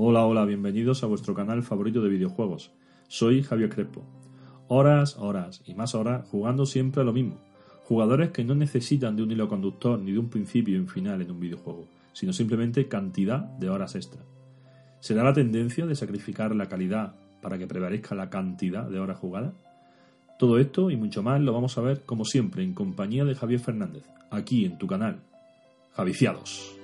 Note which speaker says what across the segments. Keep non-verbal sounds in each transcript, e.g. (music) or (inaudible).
Speaker 1: Hola, hola, bienvenidos a vuestro canal favorito de videojuegos. Soy Javier Crespo. Horas, horas y más horas jugando siempre a lo mismo. Jugadores que no necesitan de un hilo conductor ni de un principio y un final en un videojuego, sino simplemente cantidad de horas extra. ¿Será la tendencia de sacrificar la calidad para que prevalezca la cantidad de horas jugadas? Todo esto y mucho más lo vamos a ver como siempre en compañía de Javier Fernández, aquí en tu canal. Javiciados.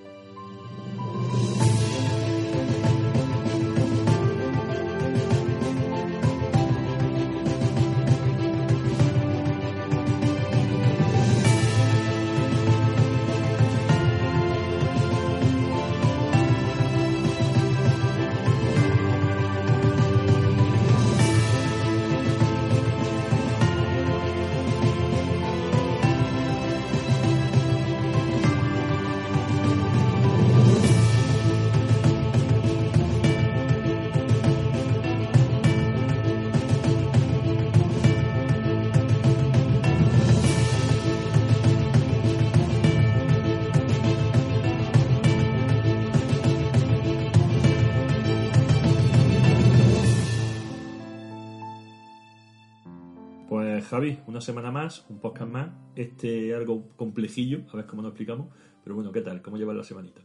Speaker 1: Javi, una semana más, un podcast más, este algo complejillo, a ver cómo nos explicamos, pero bueno, ¿qué tal? ¿Cómo llevas la semanita?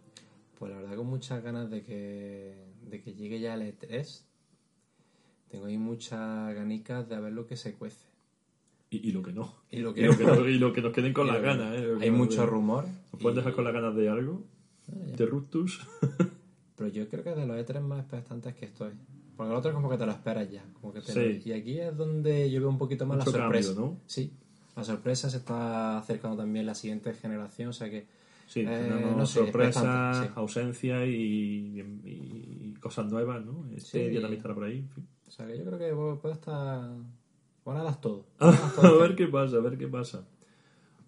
Speaker 2: Pues la verdad con muchas ganas de que, de que llegue ya el E3. Tengo ahí muchas ganicas de ver lo que se cuece.
Speaker 1: Y, y lo que no.
Speaker 2: Y lo
Speaker 1: Y
Speaker 2: que,
Speaker 1: lo que, no- y lo que nos queden con
Speaker 2: y
Speaker 1: las ganas, ¿eh?
Speaker 2: Hay mucho rumor.
Speaker 1: ¿Nos puedes
Speaker 2: y-
Speaker 1: dejar con las ganas de algo? ¿De Ruptus? (laughs)
Speaker 2: Pero yo creo que de los E3 más expectantes que estoy. Porque el otro como que te lo esperas ya. Como que te
Speaker 1: Sí.
Speaker 2: Y aquí es donde yo veo un poquito más
Speaker 1: Mucho
Speaker 2: la sorpresa.
Speaker 1: cambio, ¿no?
Speaker 2: Sí. La sorpresa se está acercando también la siguiente generación, o sea que
Speaker 1: Sí,
Speaker 2: Eh,
Speaker 1: tenemos
Speaker 2: no sé,
Speaker 1: sorpresas,
Speaker 2: sí.
Speaker 1: ausencias y, y- y cosas nuevas, ¿no? Este
Speaker 2: Sí.
Speaker 1: día también estará por ahí, en fin.
Speaker 2: O sea que yo creo que pu- puede estar. Van (laughs) a dar todo.
Speaker 1: a ver qué pasa, a ver qué pasa.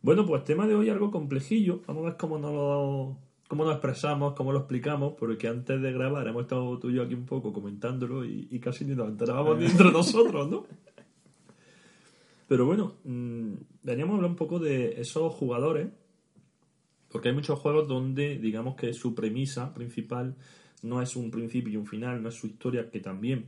Speaker 1: Bueno, pues tema de hoy algo complejillo. Vamos a ver cómo nos lo, cómo nos expresamos, cómo lo explicamos, porque antes de grabar hemos estado tú y yo aquí un poco comentándolo y, y casi ni nos enterábamos ni entre nosotros, ¿no? (laughs) Pero bueno, mm, veníamos a hablar un poco de esos jugadores, porque hay muchos juegos donde digamos que su premisa principal no es un principio y un final, no es su historia, que también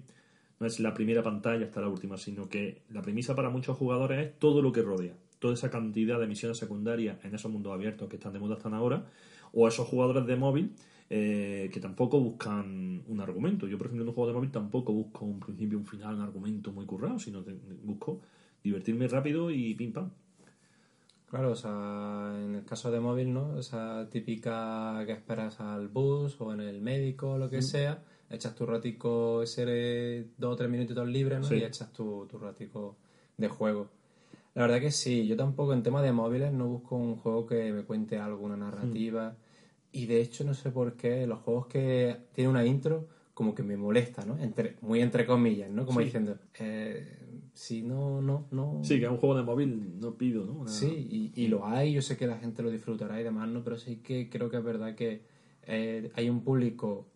Speaker 1: no es la primera pantalla hasta la última, sino que la premisa para muchos jugadores es todo lo que rodea, toda esa cantidad de misiones secundarias en esos mundos abiertos que están de moda hasta ahora, o esos jugadores de móvil eh, que tampoco buscan un argumento. Yo, por ejemplo, en un juego de móvil tampoco busco un principio, un final, un argumento muy currado, sino que busco divertirme rápido y pim pam.
Speaker 2: Claro, o sea, en el caso de móvil, ¿no? Esa típica que esperas al bus o en el médico o lo que sea, echas tu ratico, ese dos o tres minutitos libres, ¿no?
Speaker 1: Sí.
Speaker 2: Y echas tu, tu ratico de juego. La verdad que sí, yo tampoco en tema de móviles no busco un juego que me cuente algo, una narrativa. Y de hecho no sé por qué los juegos que tienen una intro como que me molesta, ¿no? Entre, muy entre comillas, ¿no? Como
Speaker 1: Sí.
Speaker 2: diciendo, eh, si no, no, no...
Speaker 1: Sí, que a un juego de móvil no pido, ¿no? Una-
Speaker 2: Sí, y, y lo hay, yo sé que la gente lo disfrutará y demás, ¿no? Pero sí que creo que es verdad que eh, hay un público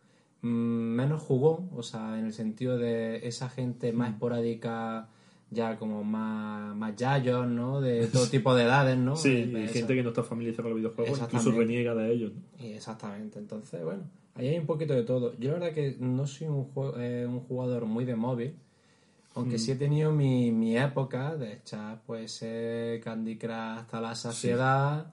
Speaker 2: mm, menos jugón, o sea, en el sentido de esa gente más esporádica, ya como más, más yayos, ¿no? De todo (laughs) tipo de edades, ¿no?
Speaker 1: Sí, y gente que no está familiarizada con los videojuegos, incluso reniega de ellos. ¿no?
Speaker 2: y Exactamente, entonces, bueno, ahí hay un poquito de todo. Yo la verdad que no soy un, eh, un jugador muy de móvil, aunque sí he tenido mi, mi época de echar pues eh, Candy Crush hasta la saciedad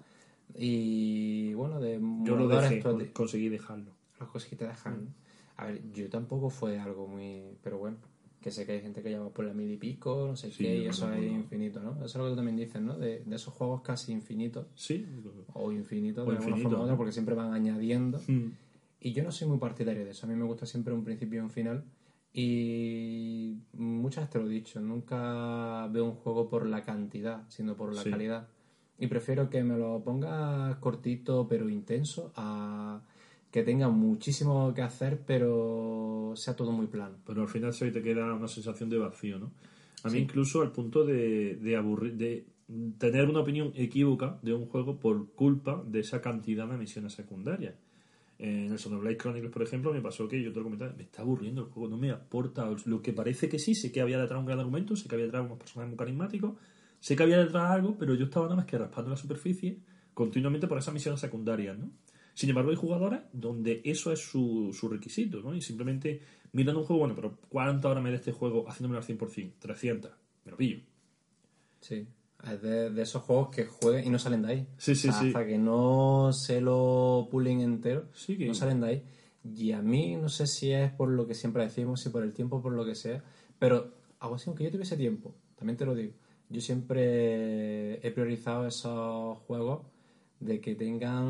Speaker 2: y bueno, de
Speaker 1: Yo lo dejé, con- conseguí dejarlo.
Speaker 2: las cosas que te dejan. A ver, yo tampoco fue algo muy... Pero bueno, que sé que hay gente que lleva por la mil y pico, no sé
Speaker 1: Sí,
Speaker 2: qué, y eso es infinito, ¿no? Eso es lo que tú también dices, ¿no? De, de esos juegos casi infinitos,
Speaker 1: Sí.
Speaker 2: o infinitos
Speaker 1: O
Speaker 2: de alguna
Speaker 1: infinito,
Speaker 2: forma u otra, porque siempre van añadiendo.
Speaker 1: Mm.
Speaker 2: Y yo no soy muy partidario de eso. A mí me gusta siempre un principio y un final. Y muchas te lo he dicho, nunca veo un juego por la cantidad, sino por la
Speaker 1: Sí.
Speaker 2: calidad. Y prefiero que me lo ponga cortito pero intenso a que tenga muchísimo que hacer pero sea todo muy plano.
Speaker 1: Pero al final se te queda una sensación de vacío, ¿no? A mí
Speaker 2: Sí.
Speaker 1: incluso al punto de, de aburrir, de tener una opinión equívoca de un juego por culpa de esa cantidad de misiones secundarias. En el Xenoblade Chronicles, por ejemplo, me pasó que yo te lo comentaba, me está aburriendo el juego, no me aporta lo que parece que sí, sé que había detrás un gran argumento, sé que había detrás unos personajes muy carismáticos, sé que había detrás algo, pero yo estaba nada más que raspando la superficie continuamente por esas misiones secundarias, ¿no? Sin embargo, hay jugadores donde eso es su, su requisito, ¿no? Y simplemente miran un juego, bueno, pero ¿cuántas horas me da este juego haciéndome al 100%? 300. Me lo pillo.
Speaker 2: Sí. Es de, de esos juegos que jueguen y no salen de ahí.
Speaker 1: Sí, sí,
Speaker 2: O sea,
Speaker 1: sí.
Speaker 2: Hasta que no se lo pulen entero,
Speaker 1: Sí, que-
Speaker 2: no salen de ahí. Y a mí no sé si es por lo que siempre decimos, si por el tiempo, por lo que sea, pero algo así, aunque yo tuviese tiempo, también te lo digo, yo siempre he priorizado esos juegos de que tengan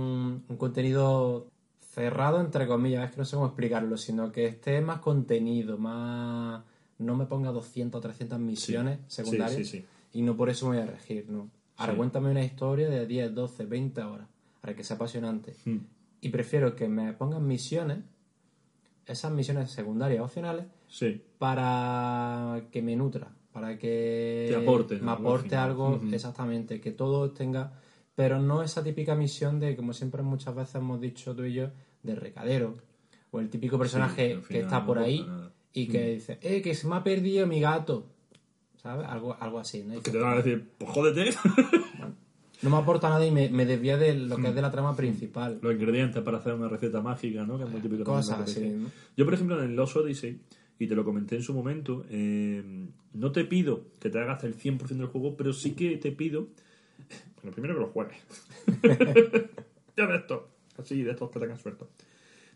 Speaker 2: un contenido cerrado, entre comillas, es que no sé cómo explicarlo, sino que esté más contenido, más... No me ponga 200 o 300 misiones
Speaker 1: Sí,
Speaker 2: secundarias
Speaker 1: sí, sí.
Speaker 2: y no por eso me voy a regir, ¿no? Ahora cuéntame una historia de 10, 12, 20 horas, para que sea apasionante.
Speaker 1: Mm.
Speaker 2: Y prefiero que me pongan misiones, esas misiones secundarias opcionales, para que me nutra, para que
Speaker 1: Te aporte,
Speaker 2: me aporte algo,
Speaker 1: Ujú.
Speaker 2: exactamente, que todo tenga, pero no esa típica misión de, como siempre muchas veces hemos dicho tú y yo, de recadero, o el típico personaje que está por ahí y que dice, eh, que se me ha perdido mi gato, ¿sabes? Algo, algo así, ¿no? Y
Speaker 1: Que te van a decir, pues jódete.
Speaker 2: no me aporta nada y me, me desvía de lo que es de la trama principal.
Speaker 1: Los ingredientes para hacer una receta mágica, ¿no? Que es muy típico
Speaker 2: Cosas así. ¿no?
Speaker 1: Yo, por ejemplo, en el Lost Odyssey, y te lo comenté en su momento, eh, no te pido que te hagas el 100% del juego, pero sí que te pido, bueno, primero que lo juegues. (laughs) ya de esto, así, de estos que tengan suerte.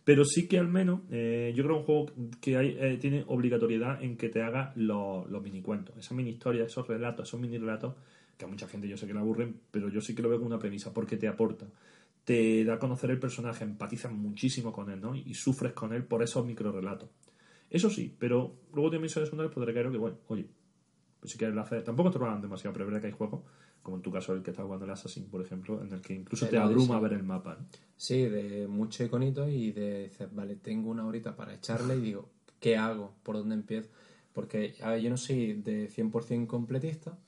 Speaker 1: Pero sí que al menos, eh, yo creo que un juego que hay, eh, tiene obligatoriedad en que te haga los, los minicuentos, esas mini historias, esos relatos, esos mini relatos, que a mucha gente yo sé que le aburren, pero yo sí que lo veo como una premisa, porque te aporta. Te da a conocer el personaje, empatizas muchísimo con él, ¿no? Y sufres con él por esos microrelatos. Eso sí, pero luego tiene misiones secundarias, pues creo que, bueno, oye, pues si quieres la hacer, tampoco te lo hagan demasiado, pero es verdad que hay juegos, como en tu caso el que estás jugando el Assassin, por ejemplo, en el que incluso te abruma ver el mapa, ¿no?
Speaker 2: Sí, de mucho iconito y de decir, vale, tengo una horita para echarle y digo, ¿qué hago? ¿Por dónde empiezo? Porque a ver, yo no soy de 100% completista,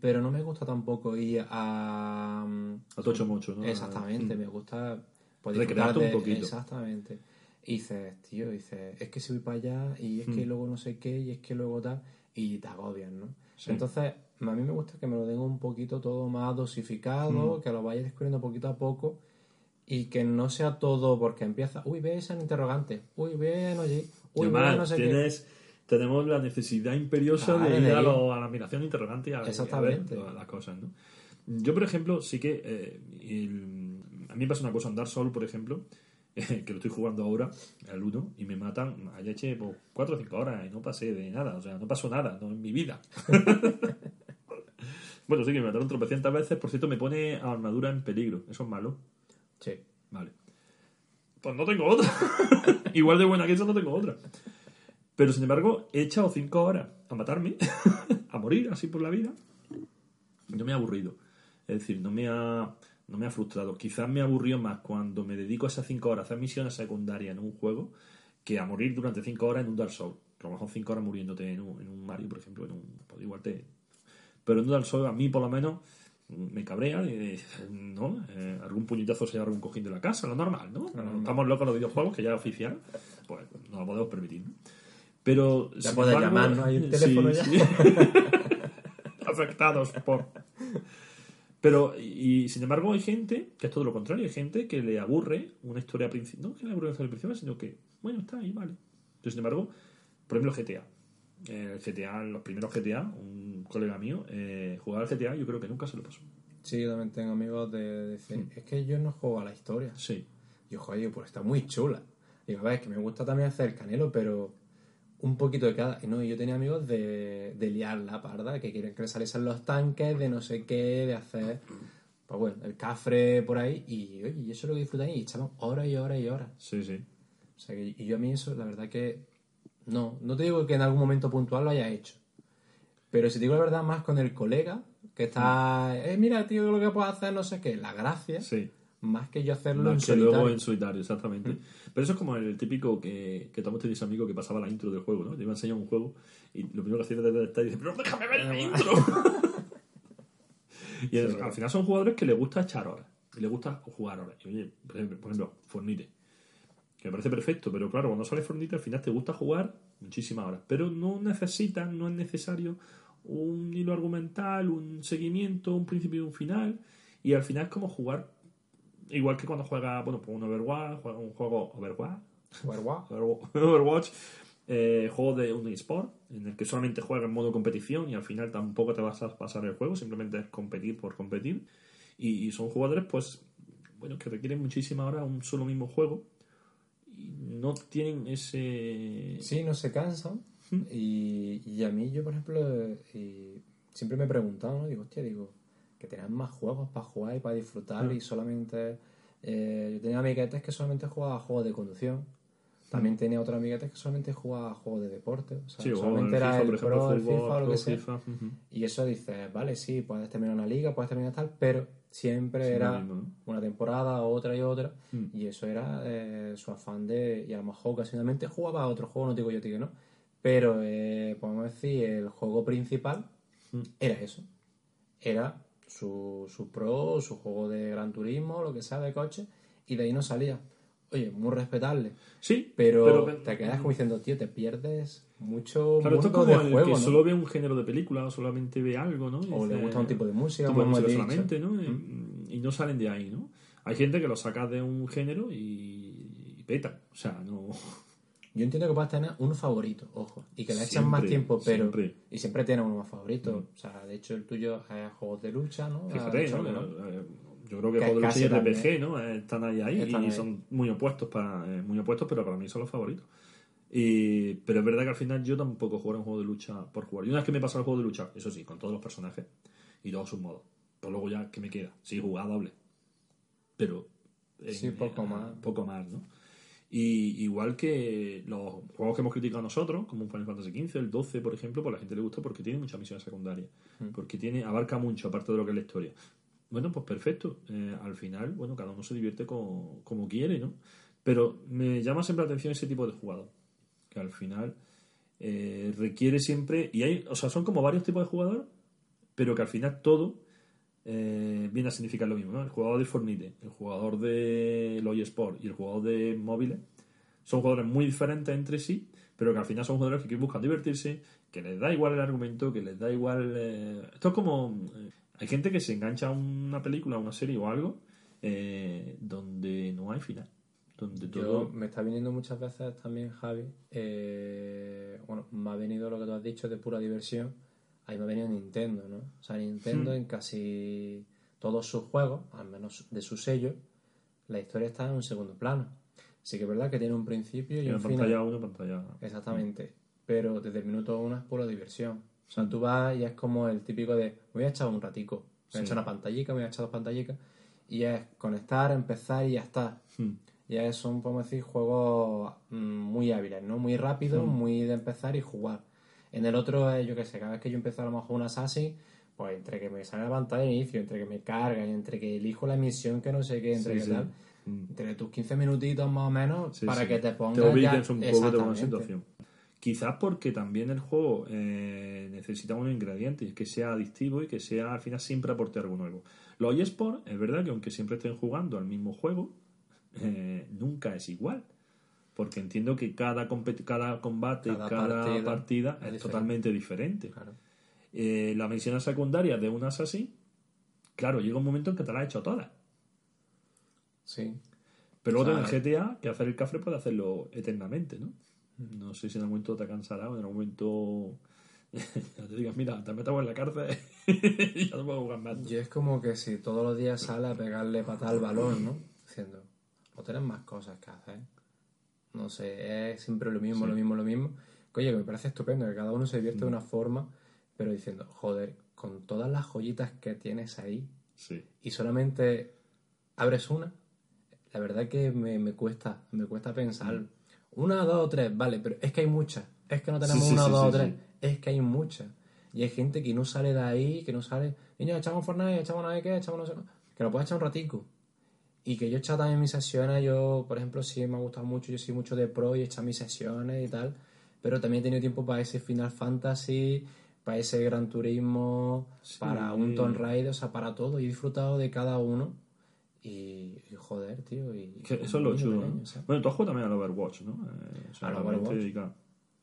Speaker 2: pero no me gusta tampoco ir a... mm,
Speaker 1: A tocho mocho, ¿no?
Speaker 2: Exactamente, me gusta pues,
Speaker 1: Recrearte un poquito.
Speaker 2: Exactamente. Y dices, tío, dices, es que si voy para allá y es
Speaker 1: Mm.
Speaker 2: que luego no sé qué y es que luego tal, y te agobian, ¿no?
Speaker 1: Sí.
Speaker 2: Entonces, a mí me gusta que me lo den un poquito todo más dosificado,
Speaker 1: Mm.
Speaker 2: que lo vaya descubriendo poquito a poco y que no sea todo porque empieza, uy, ve esa interrogante, uy, ve allí,
Speaker 1: Y
Speaker 2: uy, ve no sé qué.
Speaker 1: tienes, tenemos la necesidad imperiosa de ir a, lo- a la admiración interrogante y a, y a ver
Speaker 2: Exactamente.
Speaker 1: todas las cosas, ¿no? Yo, por ejemplo, sí que eh, el- a mí me pasa una cosa en Dark Souls, por ejemplo, (laughs) que lo estoy jugando ahora, al 1, y me matan, ayer eché 4 o 5 horas y no pasé de nada, o sea, no pasó nada no, en mi vida. (laughs) bueno, sí que me mataron tropecientas veces, por cierto, me pone armadura en peligro, eso es malo.
Speaker 2: Sí.
Speaker 1: Vale. Pues no tengo otra. (laughs) Igual de buena que esa no tengo otra. Pero sin embargo, he echado cinco horas a matarme, a morir así por la vida. No me ha aburrido. Es decir, no me ha, no me ha frustrado. Quizás me aburrió más cuando me dedico a esas cinco horas a hacer misiones secundarias en un juego que a morir durante cinco horas en un Dark Souls. A lo mejor cinco horas muriéndote en un, en un Mario, por ejemplo, en un, pues igual te... Pero en un Dark Souls a mí por lo menos me cabrea, eh, (laughs) ¿no? Eh, algún puñetazo se lleva algún cojín de la casa, lo normal, ¿no? Estamos locos los videojuegos, que ya es oficial, pues no lo podemos permitir, ¿no? Pero...
Speaker 2: Ya puedes llamar, ¿no? Hay un
Speaker 1: sí,
Speaker 2: teléfono ya.
Speaker 1: sí. (laughs) Afectados por... Pero, y, y, sin embargo, hay gente que es todo lo contrario. Hay gente que le aburre una historia principal. No que le aburre una historia principal, sino que, bueno, está ahí, vale. Entonces, sin embargo, por ejemplo, GTA. Eh, GTA, los primeros GTA, un colega mío, eh, jugar al GTA, yo creo que nunca se lo pasó.
Speaker 2: Sí, yo también tengo amigos de decir, es que yo no juego a la historia.
Speaker 1: Sí.
Speaker 2: Yo, joder, pues está muy chula. Digo, a ver, es que me gusta también hacer el canelo, pero un poquito de cada. Y no, yo tenía amigos de, de liar la parda, que quieren que les saliesen los tanques, de no sé qué, de hacer, pues bueno, el cafre por ahí. Y oye, y eso es lo que disfrutan y echaban horas y horas y horas.
Speaker 1: Sí, sí.
Speaker 2: O sea, que, y yo a mí eso, la verdad que No, no te digo que en algún momento puntual lo hayas hecho. Pero si te digo la verdad, más con el colega, que está, eh, mira, tío, lo que puedo hacer, no sé qué, la gracia,
Speaker 1: Sí.
Speaker 2: Más que yo hacerlo en
Speaker 1: que luego
Speaker 2: solitario.
Speaker 1: en solitario, exactamente. Pero eso es como el típico que, que todos tenéis amigo que pasaba la intro del juego, ¿no? Te iba a enseñar un juego y lo primero que hacía era detectar y dice, pero déjame ver la intro. (laughs) y al final son jugadores que les gusta echar horas y les gusta jugar horas. Y oye, por ejemplo, por ejemplo, Fornite, que me parece perfecto, pero claro, cuando sale Fornite al final te gusta jugar muchísimas horas, pero no necesitas, no es necesario un hilo argumental, un seguimiento, un principio y un final, y al final es como jugar Igual que cuando juega, bueno, pues un Overwatch, juega un juego Overwatch,
Speaker 2: Overwatch. (laughs)
Speaker 1: Overwatch, eh, juego de un eSport, en el que solamente juega en modo competición y al final tampoco te vas a pasar el juego, simplemente es competir por competir. Y, y son jugadores, pues, bueno, que requieren muchísima hora un solo mismo juego y no tienen ese.
Speaker 2: Sí, no se cansan. Y, y a mí, yo, por ejemplo, eh, y siempre me he preguntado, ¿no? Digo, hostia, digo, que tengan más juegos para jugar y para disfrutar y solamente... eh, yo tenía amiguetes que solamente jugaba a juegos de conducción. También tenía otros amiguetes que solamente jugaba a juegos de deporte. O sea,
Speaker 1: Sí,
Speaker 2: solamente
Speaker 1: el
Speaker 2: era
Speaker 1: FIFA,
Speaker 2: el
Speaker 1: por ejemplo,
Speaker 2: Pro, el
Speaker 1: fútbol,
Speaker 2: FIFA o lo que sea.
Speaker 1: FIFA.
Speaker 2: Y eso dices, vale, sí, puedes terminar una liga, puedes terminar tal, pero siempre
Speaker 1: Sí,
Speaker 2: era
Speaker 1: mismo, ¿no?
Speaker 2: una temporada, otra y otra.
Speaker 1: Mm.
Speaker 2: Y eso era eh, su afán de. Y a lo mejor ocasionalmente jugaba a otro juego, no digo yo tío no. Pero eh, podemos decir, el juego principal
Speaker 1: Mm.
Speaker 2: era eso. Era su, su pro, su juego de gran turismo, lo que sea de coche, y de ahí no salía. Oye, muy respetable.
Speaker 1: Sí,
Speaker 2: Pero, te quedas como diciendo, tío, te pierdes mucho
Speaker 1: Claro, esto es
Speaker 2: mundo
Speaker 1: como
Speaker 2: de
Speaker 1: el
Speaker 2: juego,
Speaker 1: que
Speaker 2: ¿no?
Speaker 1: solo ve un género de película o solamente ve algo, ¿no? Y
Speaker 2: O le gusta un tipo de música, como
Speaker 1: música solamente, ¿no? Y, y no salen de ahí, ¿no? Hay gente que lo saca de un género y, y petan. O sea, no...
Speaker 2: Yo entiendo que puedas tener uno favorito, ojo, y que le echan más tiempo, pero.
Speaker 1: siempre.
Speaker 2: Y siempre tienes uno más favorito. O sea, de hecho, el tuyo es juegos de lucha, ¿no?
Speaker 1: Fíjate,
Speaker 2: dicho
Speaker 1: ¿no? Eh, Yo creo que
Speaker 2: Que
Speaker 1: juego de lucha y
Speaker 2: también.
Speaker 1: RPG, ¿no? Eh, Están ahí, ahí
Speaker 2: Están
Speaker 1: y
Speaker 2: ahí.
Speaker 1: son muy opuestos, para, eh, muy opuestos, pero para mí son los favoritos. Y, pero es verdad que al final yo tampoco juego un juego de lucha por jugar. Y una vez que me pasa el juego de lucha, eso sí, con todos los personajes y todos sus modos. Pues luego ya, ¿qué me queda? Sí, jugar doble. Pero... en-
Speaker 2: Sí, poco más.
Speaker 1: Poco más, ¿no? Y igual que los juegos que hemos criticado nosotros, como un Final Fantasy XV, el 12, por ejemplo, pues a la gente le gusta porque tiene muchas misiones secundarias.
Speaker 2: Mm.
Speaker 1: Porque tiene abarca mucho, aparte de lo que es la historia. Bueno, pues perfecto. Eh, al final, bueno, cada uno se divierte co- como quiere, ¿no? Pero me llama siempre la atención ese tipo de jugador. Que al final eh, requiere siempre. Y hay, o sea, son como varios tipos de jugador, pero que al final todo eh, viene a significar lo mismo, ¿no? El jugador de Fornite, el jugador de Loy Sport y el jugador de móviles son jugadores muy diferentes entre sí, pero que al final son jugadores que buscan divertirse, que les da igual el argumento, que les da igual... eh, Esto es como... eh, hay gente que se engancha a una película, a una serie o algo eh, donde no hay final. Donde
Speaker 2: Yo
Speaker 1: todo...
Speaker 2: me está viniendo muchas veces también, Javi. eh, bueno, me ha venido lo que tú has dicho de pura diversión. Ahí me ha venido Nintendo, ¿no? O sea, Nintendo
Speaker 1: Hmm.
Speaker 2: en casi todos sus juegos, al menos de su sello, la historia está en un segundo plano. Sí que es verdad que tiene un principio y
Speaker 1: en
Speaker 2: un
Speaker 1: pantalla
Speaker 2: final.
Speaker 1: 1, pantalla...
Speaker 2: Exactamente. Pero desde el minuto uno es pura diversión. O sea, tú vas y es como el típico de, me voy a echar un ratico, me voy a
Speaker 1: Sí.
Speaker 2: echar una pantallica, me voy a echar dos pantallicas, y es conectar, empezar y ya está.
Speaker 1: Hmm.
Speaker 2: Ya son, podemos decir, juegos mm, muy hábiles, ¿no? Muy rápidos, muy de empezar y jugar. En el otro, es, yo qué sé, cada vez que yo empiezo a lo mejor un Assassin, pues entre que me sale la pantalla de inicio, entre que me cargan, entre que elijo la misión que no sé qué, entre
Speaker 1: Sí,
Speaker 2: que
Speaker 1: sí.
Speaker 2: tal,
Speaker 1: Mm.
Speaker 2: entre tus 15 minutitos más o menos,
Speaker 1: Sí,
Speaker 2: para que te pongas
Speaker 1: te
Speaker 2: ya-
Speaker 1: un poco de una
Speaker 2: Exactamente.
Speaker 1: situación. Quizás porque también el juego eh, necesita unos ingredientes, que sea adictivo y que sea al final siempre aporte algo nuevo. Los eSports, es verdad que aunque siempre estén jugando al mismo juego, eh, nunca es igual. Porque entiendo que cada, cada combate,
Speaker 2: Cada
Speaker 1: cada,
Speaker 2: partida
Speaker 1: partida,
Speaker 2: es
Speaker 1: es,
Speaker 2: diferente.
Speaker 1: totalmente diferente.
Speaker 2: Claro.
Speaker 1: Eh, la misión secundaria de un Assassin, claro, llega un momento en que te la has hecho todas.
Speaker 2: Sí.
Speaker 1: Pero luego en GTA, que hacer el café puede hacerlo eternamente, ¿no? No sé si en algún momento te cansará o en algún momento (laughs) te digas, mira, te metamos en la cárcel (laughs) y ya no puedo jugar más.
Speaker 2: Yo es como que si todos los días sale a pegarle patada al balón, ¿no? Diciendo, o tenés más cosas que hacer. No sé, es siempre lo mismo,
Speaker 1: Sí.
Speaker 2: lo mismo, lo mismo. Que, Oye, que me parece estupendo, que cada uno se divierte de
Speaker 1: Mm.
Speaker 2: una forma, pero diciendo, joder, con todas las joyitas que tienes ahí
Speaker 1: Sí.
Speaker 2: y solamente abres una, la verdad que me, me cuesta, me cuesta pensar. Una, dos o tres, vale, pero es que hay muchas. Es que no tenemos una, dos o tres. Es que hay muchas. Y hay gente que no sale de ahí, que no sale. Niño, echamos Fortnite, echamos no sé qué, echamos no sé. Que lo puedes echar un ratico. Y que yo he echado también mis sesiones, yo, por ejemplo, sí me ha gustado mucho, yo soy mucho de pro y he echado mis sesiones y tal. Pero también he tenido tiempo para ese Final Fantasy, para ese Gran Turismo, para un Tomb Raider, o sea, para todo. Y he disfrutado de cada uno. Y, y joder, tío. Y,
Speaker 1: eso es lo chulo, ¿no? Bueno, tú has jugado también al Overwatch, ¿no? Eh, o sea,
Speaker 2: Al Overwatch.
Speaker 1: dedica-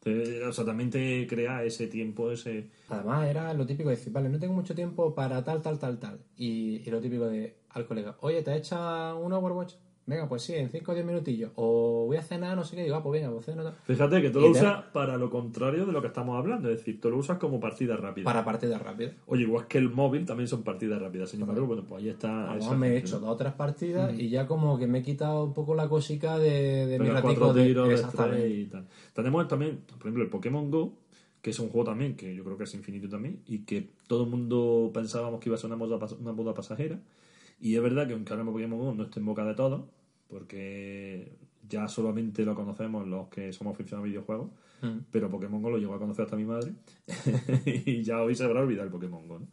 Speaker 1: o sea, también te crea ese tiempo, ese...
Speaker 2: Además era lo típico de decir, vale, no tengo mucho tiempo para tal, tal, tal, tal. Y, y lo típico de al colega, oye, ¿te echa un Overwatch? Venga, pues sí, en 5 o 10 minutillos. O voy a cenar, no sé qué. Digo, ah, pues venga, pues ceno. tal.
Speaker 1: Fíjate que tú lo usas para lo contrario de lo que estamos hablando, es decir, tú lo usas como partida rápida.
Speaker 2: Para partidas rápidas.
Speaker 1: Oye, igual que el móvil también son partidas rápidas, sin embargo, bueno, pues ahí está...
Speaker 2: A lo
Speaker 1: esa
Speaker 2: me he hecho dos o tres partidas y ya como que me he quitado un poco la cosica de, de mi ratico de...
Speaker 1: tiros
Speaker 2: Exactamente.
Speaker 1: y tal. Tenemos también, por ejemplo, el Pokémon Go, que es un juego también que yo creo que es infinito también y que todo el mundo pensábamos que iba a ser una moda, pas- una moda pasajera. Y es verdad que aunque ahora Pokémon Go no esté en boca de todos, porque ya solamente lo conocemos los que somos aficionados a videojuegos,
Speaker 2: Mm.
Speaker 1: pero Pokémon Go lo llegó a conocer hasta mi madre (laughs) y ya hoy se habrá olvidado el Pokémon Go. ¿no?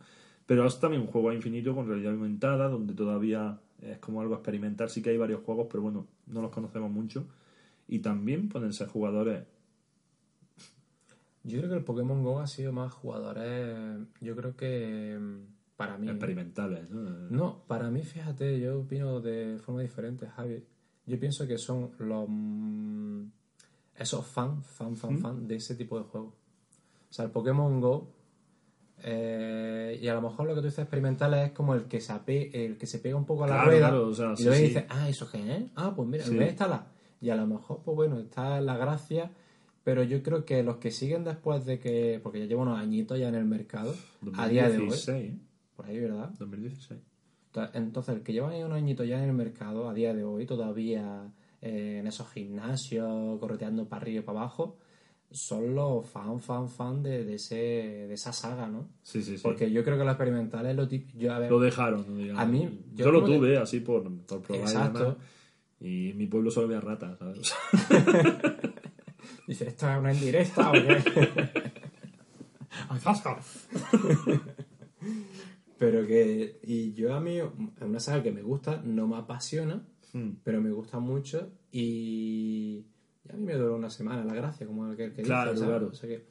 Speaker 1: Pero es también un juego infinito con realidad aumentada, donde todavía es como algo experimental. Sí que hay varios juegos, pero bueno, no los conocemos mucho. Y también pueden ser jugadores.
Speaker 2: Yo creo que el Pokémon GO ha sido más jugadores... Yo creo que para mí...
Speaker 1: experimentales, ¿no?
Speaker 2: No, para mí, fíjate, yo opino de forma diferente, Javi. Yo pienso que son los mm, esos fan, fan, fan, fan de ese tipo de juegos. O sea, el Pokémon Go eh, y a lo mejor lo que tú dices experimental es como el que se ape- el que se pega un poco a la
Speaker 1: Claro,
Speaker 2: rueda
Speaker 1: claro, o sea,
Speaker 2: y luego
Speaker 1: sí.
Speaker 2: dices, ah, eso es, ah, pues mira,
Speaker 1: Sí.
Speaker 2: ve esta la y a lo mejor, pues bueno, está la gracia, pero yo creo que los que siguen después de que, porque ya llevo unos añitos ya en el mercado, a día de hoy,
Speaker 1: 2016.
Speaker 2: Por ahí, ¿verdad?
Speaker 1: 2016.
Speaker 2: Ta- Entonces, el que lleva ahí un añito ya en el mercado, a día de hoy, todavía eh, en esos gimnasios, correteando para arriba y para abajo, son los fan, fan, fan de, de, ese, de esa saga, ¿no?
Speaker 1: Sí, sí, sí.
Speaker 2: Porque yo creo que lo experimental es lo. Yo, a ver,
Speaker 1: Lo dejaron, ¿no? digamos.
Speaker 2: A mí,
Speaker 1: yo,
Speaker 2: yo
Speaker 1: lo
Speaker 2: que-
Speaker 1: tuve así por, por probar y
Speaker 2: Exacto.
Speaker 1: demás. Y en mi pueblo solo había ratas, ¿sabes? (laughs)
Speaker 2: dice, ¿esto es una indirecta o qué? (laughs) ¡Ay, zasca! (laughs) Pero que, y yo a mí, es una saga que me gusta, no me apasiona,
Speaker 1: Hmm.
Speaker 2: pero me gusta mucho y, y a mí me duró una semana la gracia, como el que,
Speaker 1: Claro,
Speaker 2: dice,
Speaker 1: claro.
Speaker 2: O sea que-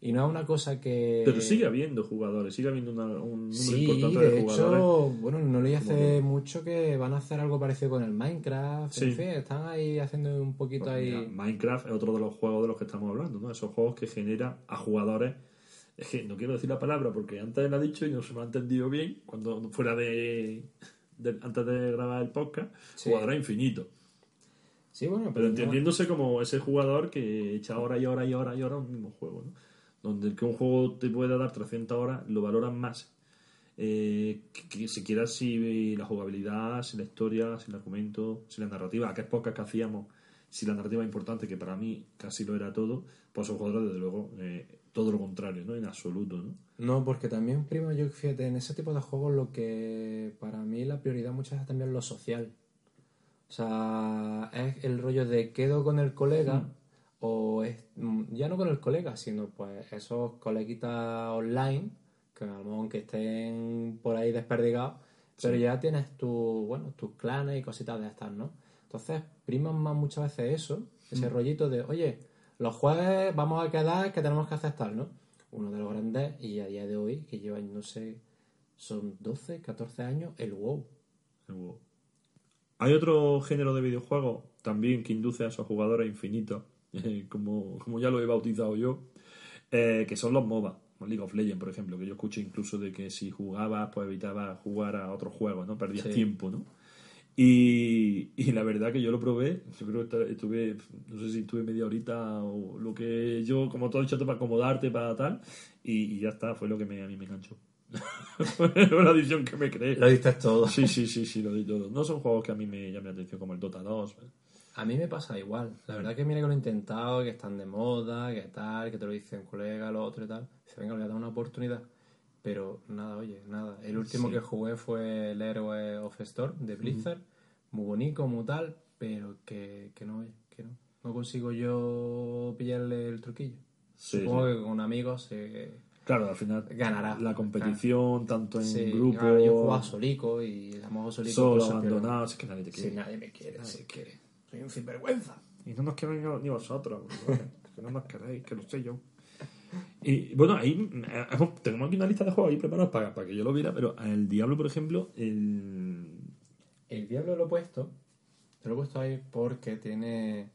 Speaker 2: y no es una cosa que...
Speaker 1: Pero sigue habiendo jugadores, sigue habiendo una- un número
Speaker 2: Sí,
Speaker 1: importante de,
Speaker 2: de
Speaker 1: jugadores.
Speaker 2: hecho, bueno, no leí hace mucho que van a hacer algo parecido con el Minecraft.
Speaker 1: Sí.
Speaker 2: En fin, están ahí haciendo un poquito
Speaker 1: Pues mira,
Speaker 2: ahí...
Speaker 1: Minecraft es otro de los juegos de los que estamos hablando, ¿no? Esos juegos que generan a jugadores. Es que no quiero decir la palabra porque antes la he dicho y no se me ha entendido bien. Cuando fuera de, de- antes de grabar el podcast,
Speaker 2: Sí.
Speaker 1: jugadores infinitos.
Speaker 2: Sí, bueno,
Speaker 1: Pero
Speaker 2: pero...
Speaker 1: entendiéndose como ese jugador que echa hora y hora y hora y hora un mismo juego, ¿no? Donde el que un juego te puede dar 300 horas lo valoran más. Eh, que, que siquiera si la jugabilidad, si la historia, si el argumento, si la narrativa, aquel podcast que hacíamos, si la narrativa es importante, que para mí casi lo era todo, pues esos jugadores, desde luego, eh, todo lo contrario, ¿no? En absoluto, ¿no?
Speaker 2: No, porque también, primo, yo fíjate, en ese tipo de juegos lo que para mí la prioridad muchas veces también es lo social. O sea, es el rollo de quedo con el colega o es, mm, ya no con el colega, sino pues esos coleguitas online que a lo mejor aunque estén por ahí desperdigados, pero ya tienes tu, bueno, tus clanes y cositas de estas, ¿no? Entonces, priman más muchas veces eso, ese rollito de, oye, los jueves vamos a quedar que tenemos que aceptar, ¿no? Uno de los grandes, y a día de hoy, que llevan, no sé, son 12, 14 años, el WoW.
Speaker 1: El WoW. Hay otro género de videojuegos también que induce a esos jugadores infinitos, eh, como, como ya lo he bautizado yo, eh, que son los MOBA. League of Legends, por ejemplo, que yo escuché incluso de que si jugabas, pues evitabas jugar a otros juegos, ¿no? Perdías
Speaker 2: Sí.
Speaker 1: tiempo, ¿no? Y, y la verdad que yo lo probé, yo creo que estuve, no sé si estuve media horita o lo que yo, como todo hecho para acomodarte, para tal, y, y ya está, fue lo que me, a mí me enganchó. (laughs) fue la edición que me creé.
Speaker 2: Lo diste todo.
Speaker 1: Sí, sí, sí, sí, lo di todo. No son juegos que a mí me llamen la atención como el Dota 2. ¿eh?
Speaker 2: A mí me pasa igual. La verdad que mira que lo he intentado, que están de moda, que tal, que te lo dicen colega, lo otro y tal. Dice, venga, le voy a dar una oportunidad. Pero nada, oye, nada. El último
Speaker 1: Sí.
Speaker 2: que jugué fue el Héroe of Storm de Blizzard. Muy bonito, muy tal, pero que, que no, oye, que no. no consigo yo pillarle el truquillo.
Speaker 1: Sí,
Speaker 2: Supongo
Speaker 1: sí.
Speaker 2: que con amigos se
Speaker 1: Claro, al final
Speaker 2: ganará.
Speaker 1: la competición, tanto en grupo,
Speaker 2: claro, yo juego a solico y a lo mejor solico.
Speaker 1: solo, abandonado, es que nadie te quiere.
Speaker 2: Sí, nadie me quiere, nadie me quiere. Soy un sinvergüenza.
Speaker 1: Y no nos queréis ni- vosotros, (laughs) que no nos queréis, que lo sé yo. Y bueno, ahí eh, hemos- tenemos aquí una lista de juegos ahí preparados para, para que yo lo viera, pero el Diablo, por ejemplo, el...
Speaker 2: El diablo lo he puesto. Te lo he puesto ahí porque tiene.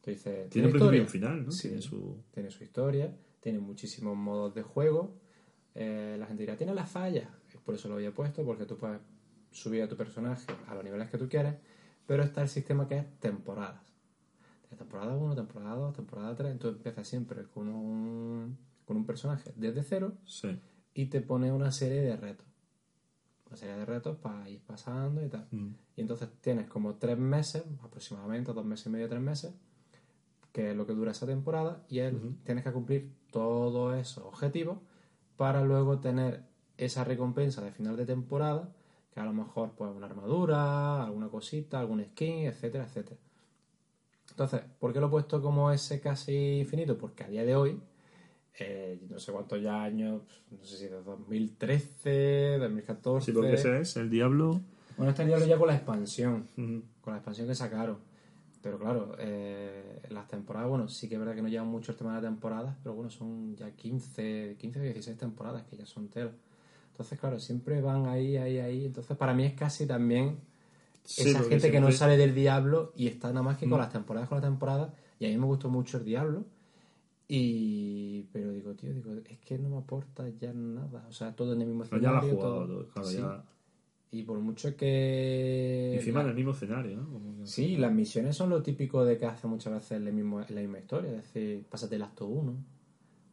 Speaker 2: Tú dices.
Speaker 1: tiene un principio y
Speaker 2: historia.
Speaker 1: un final, ¿no?
Speaker 2: Sí.
Speaker 1: Tiene su...
Speaker 2: Tiene su historia, tiene muchísimos modos de juego. Eh, la gente dirá, tiene las fallas. Por eso lo había puesto, porque tú puedes subir a tu personaje a los niveles que tú quieres, pero está el sistema que es temporadas. Temporada 1, temporada 2, temporada 3, tú empiezas siempre con un, con un personaje desde cero
Speaker 1: Sí.
Speaker 2: y te pone una serie de retos. Una serie de retos para ir pasando y tal.
Speaker 1: Mm.
Speaker 2: Y entonces tienes como tres meses, aproximadamente dos meses y medio, tres meses, que es lo que dura esa temporada, y él, tienes que cumplir todos esos objetivos para luego tener esa recompensa de final de temporada, que a lo mejor pues una armadura, alguna cosita, algún skin, etcétera, etcétera. Entonces, ¿por qué lo he puesto como ese casi infinito? Porque a día de hoy, eh, no sé cuántos ya años, no sé si de 2013, 2014...
Speaker 1: Sí, porque ese es el Diablo...
Speaker 2: Bueno, este diablo ya con la expansión, con la expansión que sacaron. Pero claro, eh, las temporadas, bueno, sí que es verdad que no llevan mucho el tema de temporadas, pero bueno, son ya 15, 15 o 16 temporadas que ya son tela. Entonces, claro, siempre van ahí, ahí, ahí. Entonces, para mí es casi también
Speaker 1: Sí,
Speaker 2: esa gente que no sale del diablo y está nada más que con
Speaker 1: Mm.
Speaker 2: las temporadas, con la temporada. Y a mí me gustó mucho el diablo. Y. Pero digo, tío, digo, es que no me aporta ya nada. O sea, todo en el mismo
Speaker 1: Pero ya
Speaker 2: escenario,
Speaker 1: jugado,
Speaker 2: todo-
Speaker 1: todo, claro,
Speaker 2: Sí.
Speaker 1: ya...
Speaker 2: Y por mucho que.
Speaker 1: Y encima
Speaker 2: la-
Speaker 1: en el mismo escenario, ¿no? Como que-
Speaker 2: Sí, las misiones son lo típico de que hace muchas veces la misma, la misma historia. Es decir, pásate el acto 1,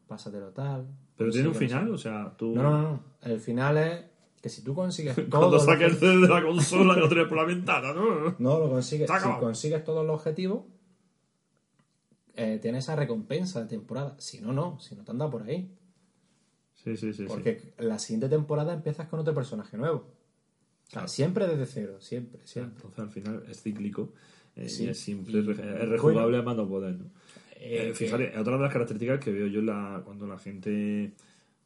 Speaker 2: pásatelo tal.
Speaker 1: Pero tiene un final, o sea, tú...
Speaker 2: No, no, no. El final es que si tú consigues (laughs) todo.
Speaker 1: Cuando saques el CD de la consola lo tienes por la ventana, ¿no?
Speaker 2: No, lo consigues. Si consigues todos los objetivos, eh, tienes esa recompensa de temporada. Si no, no. Si no te anda por ahí.
Speaker 1: Sí, sí, sí. sí.
Speaker 2: Porque la siguiente temporada empiezas con otro personaje nuevo. O sea,
Speaker 1: Claro.
Speaker 2: siempre desde cero. Siempre, siempre.
Speaker 1: Entonces al final es cíclico eh,
Speaker 2: Sí.
Speaker 1: y es
Speaker 2: Y-
Speaker 1: re- es rejugable
Speaker 2: bueno.
Speaker 1: a mano poder, ¿no?
Speaker 2: Eh,
Speaker 1: Eh, fíjate, otra de las características que veo yo la, cuando la gente.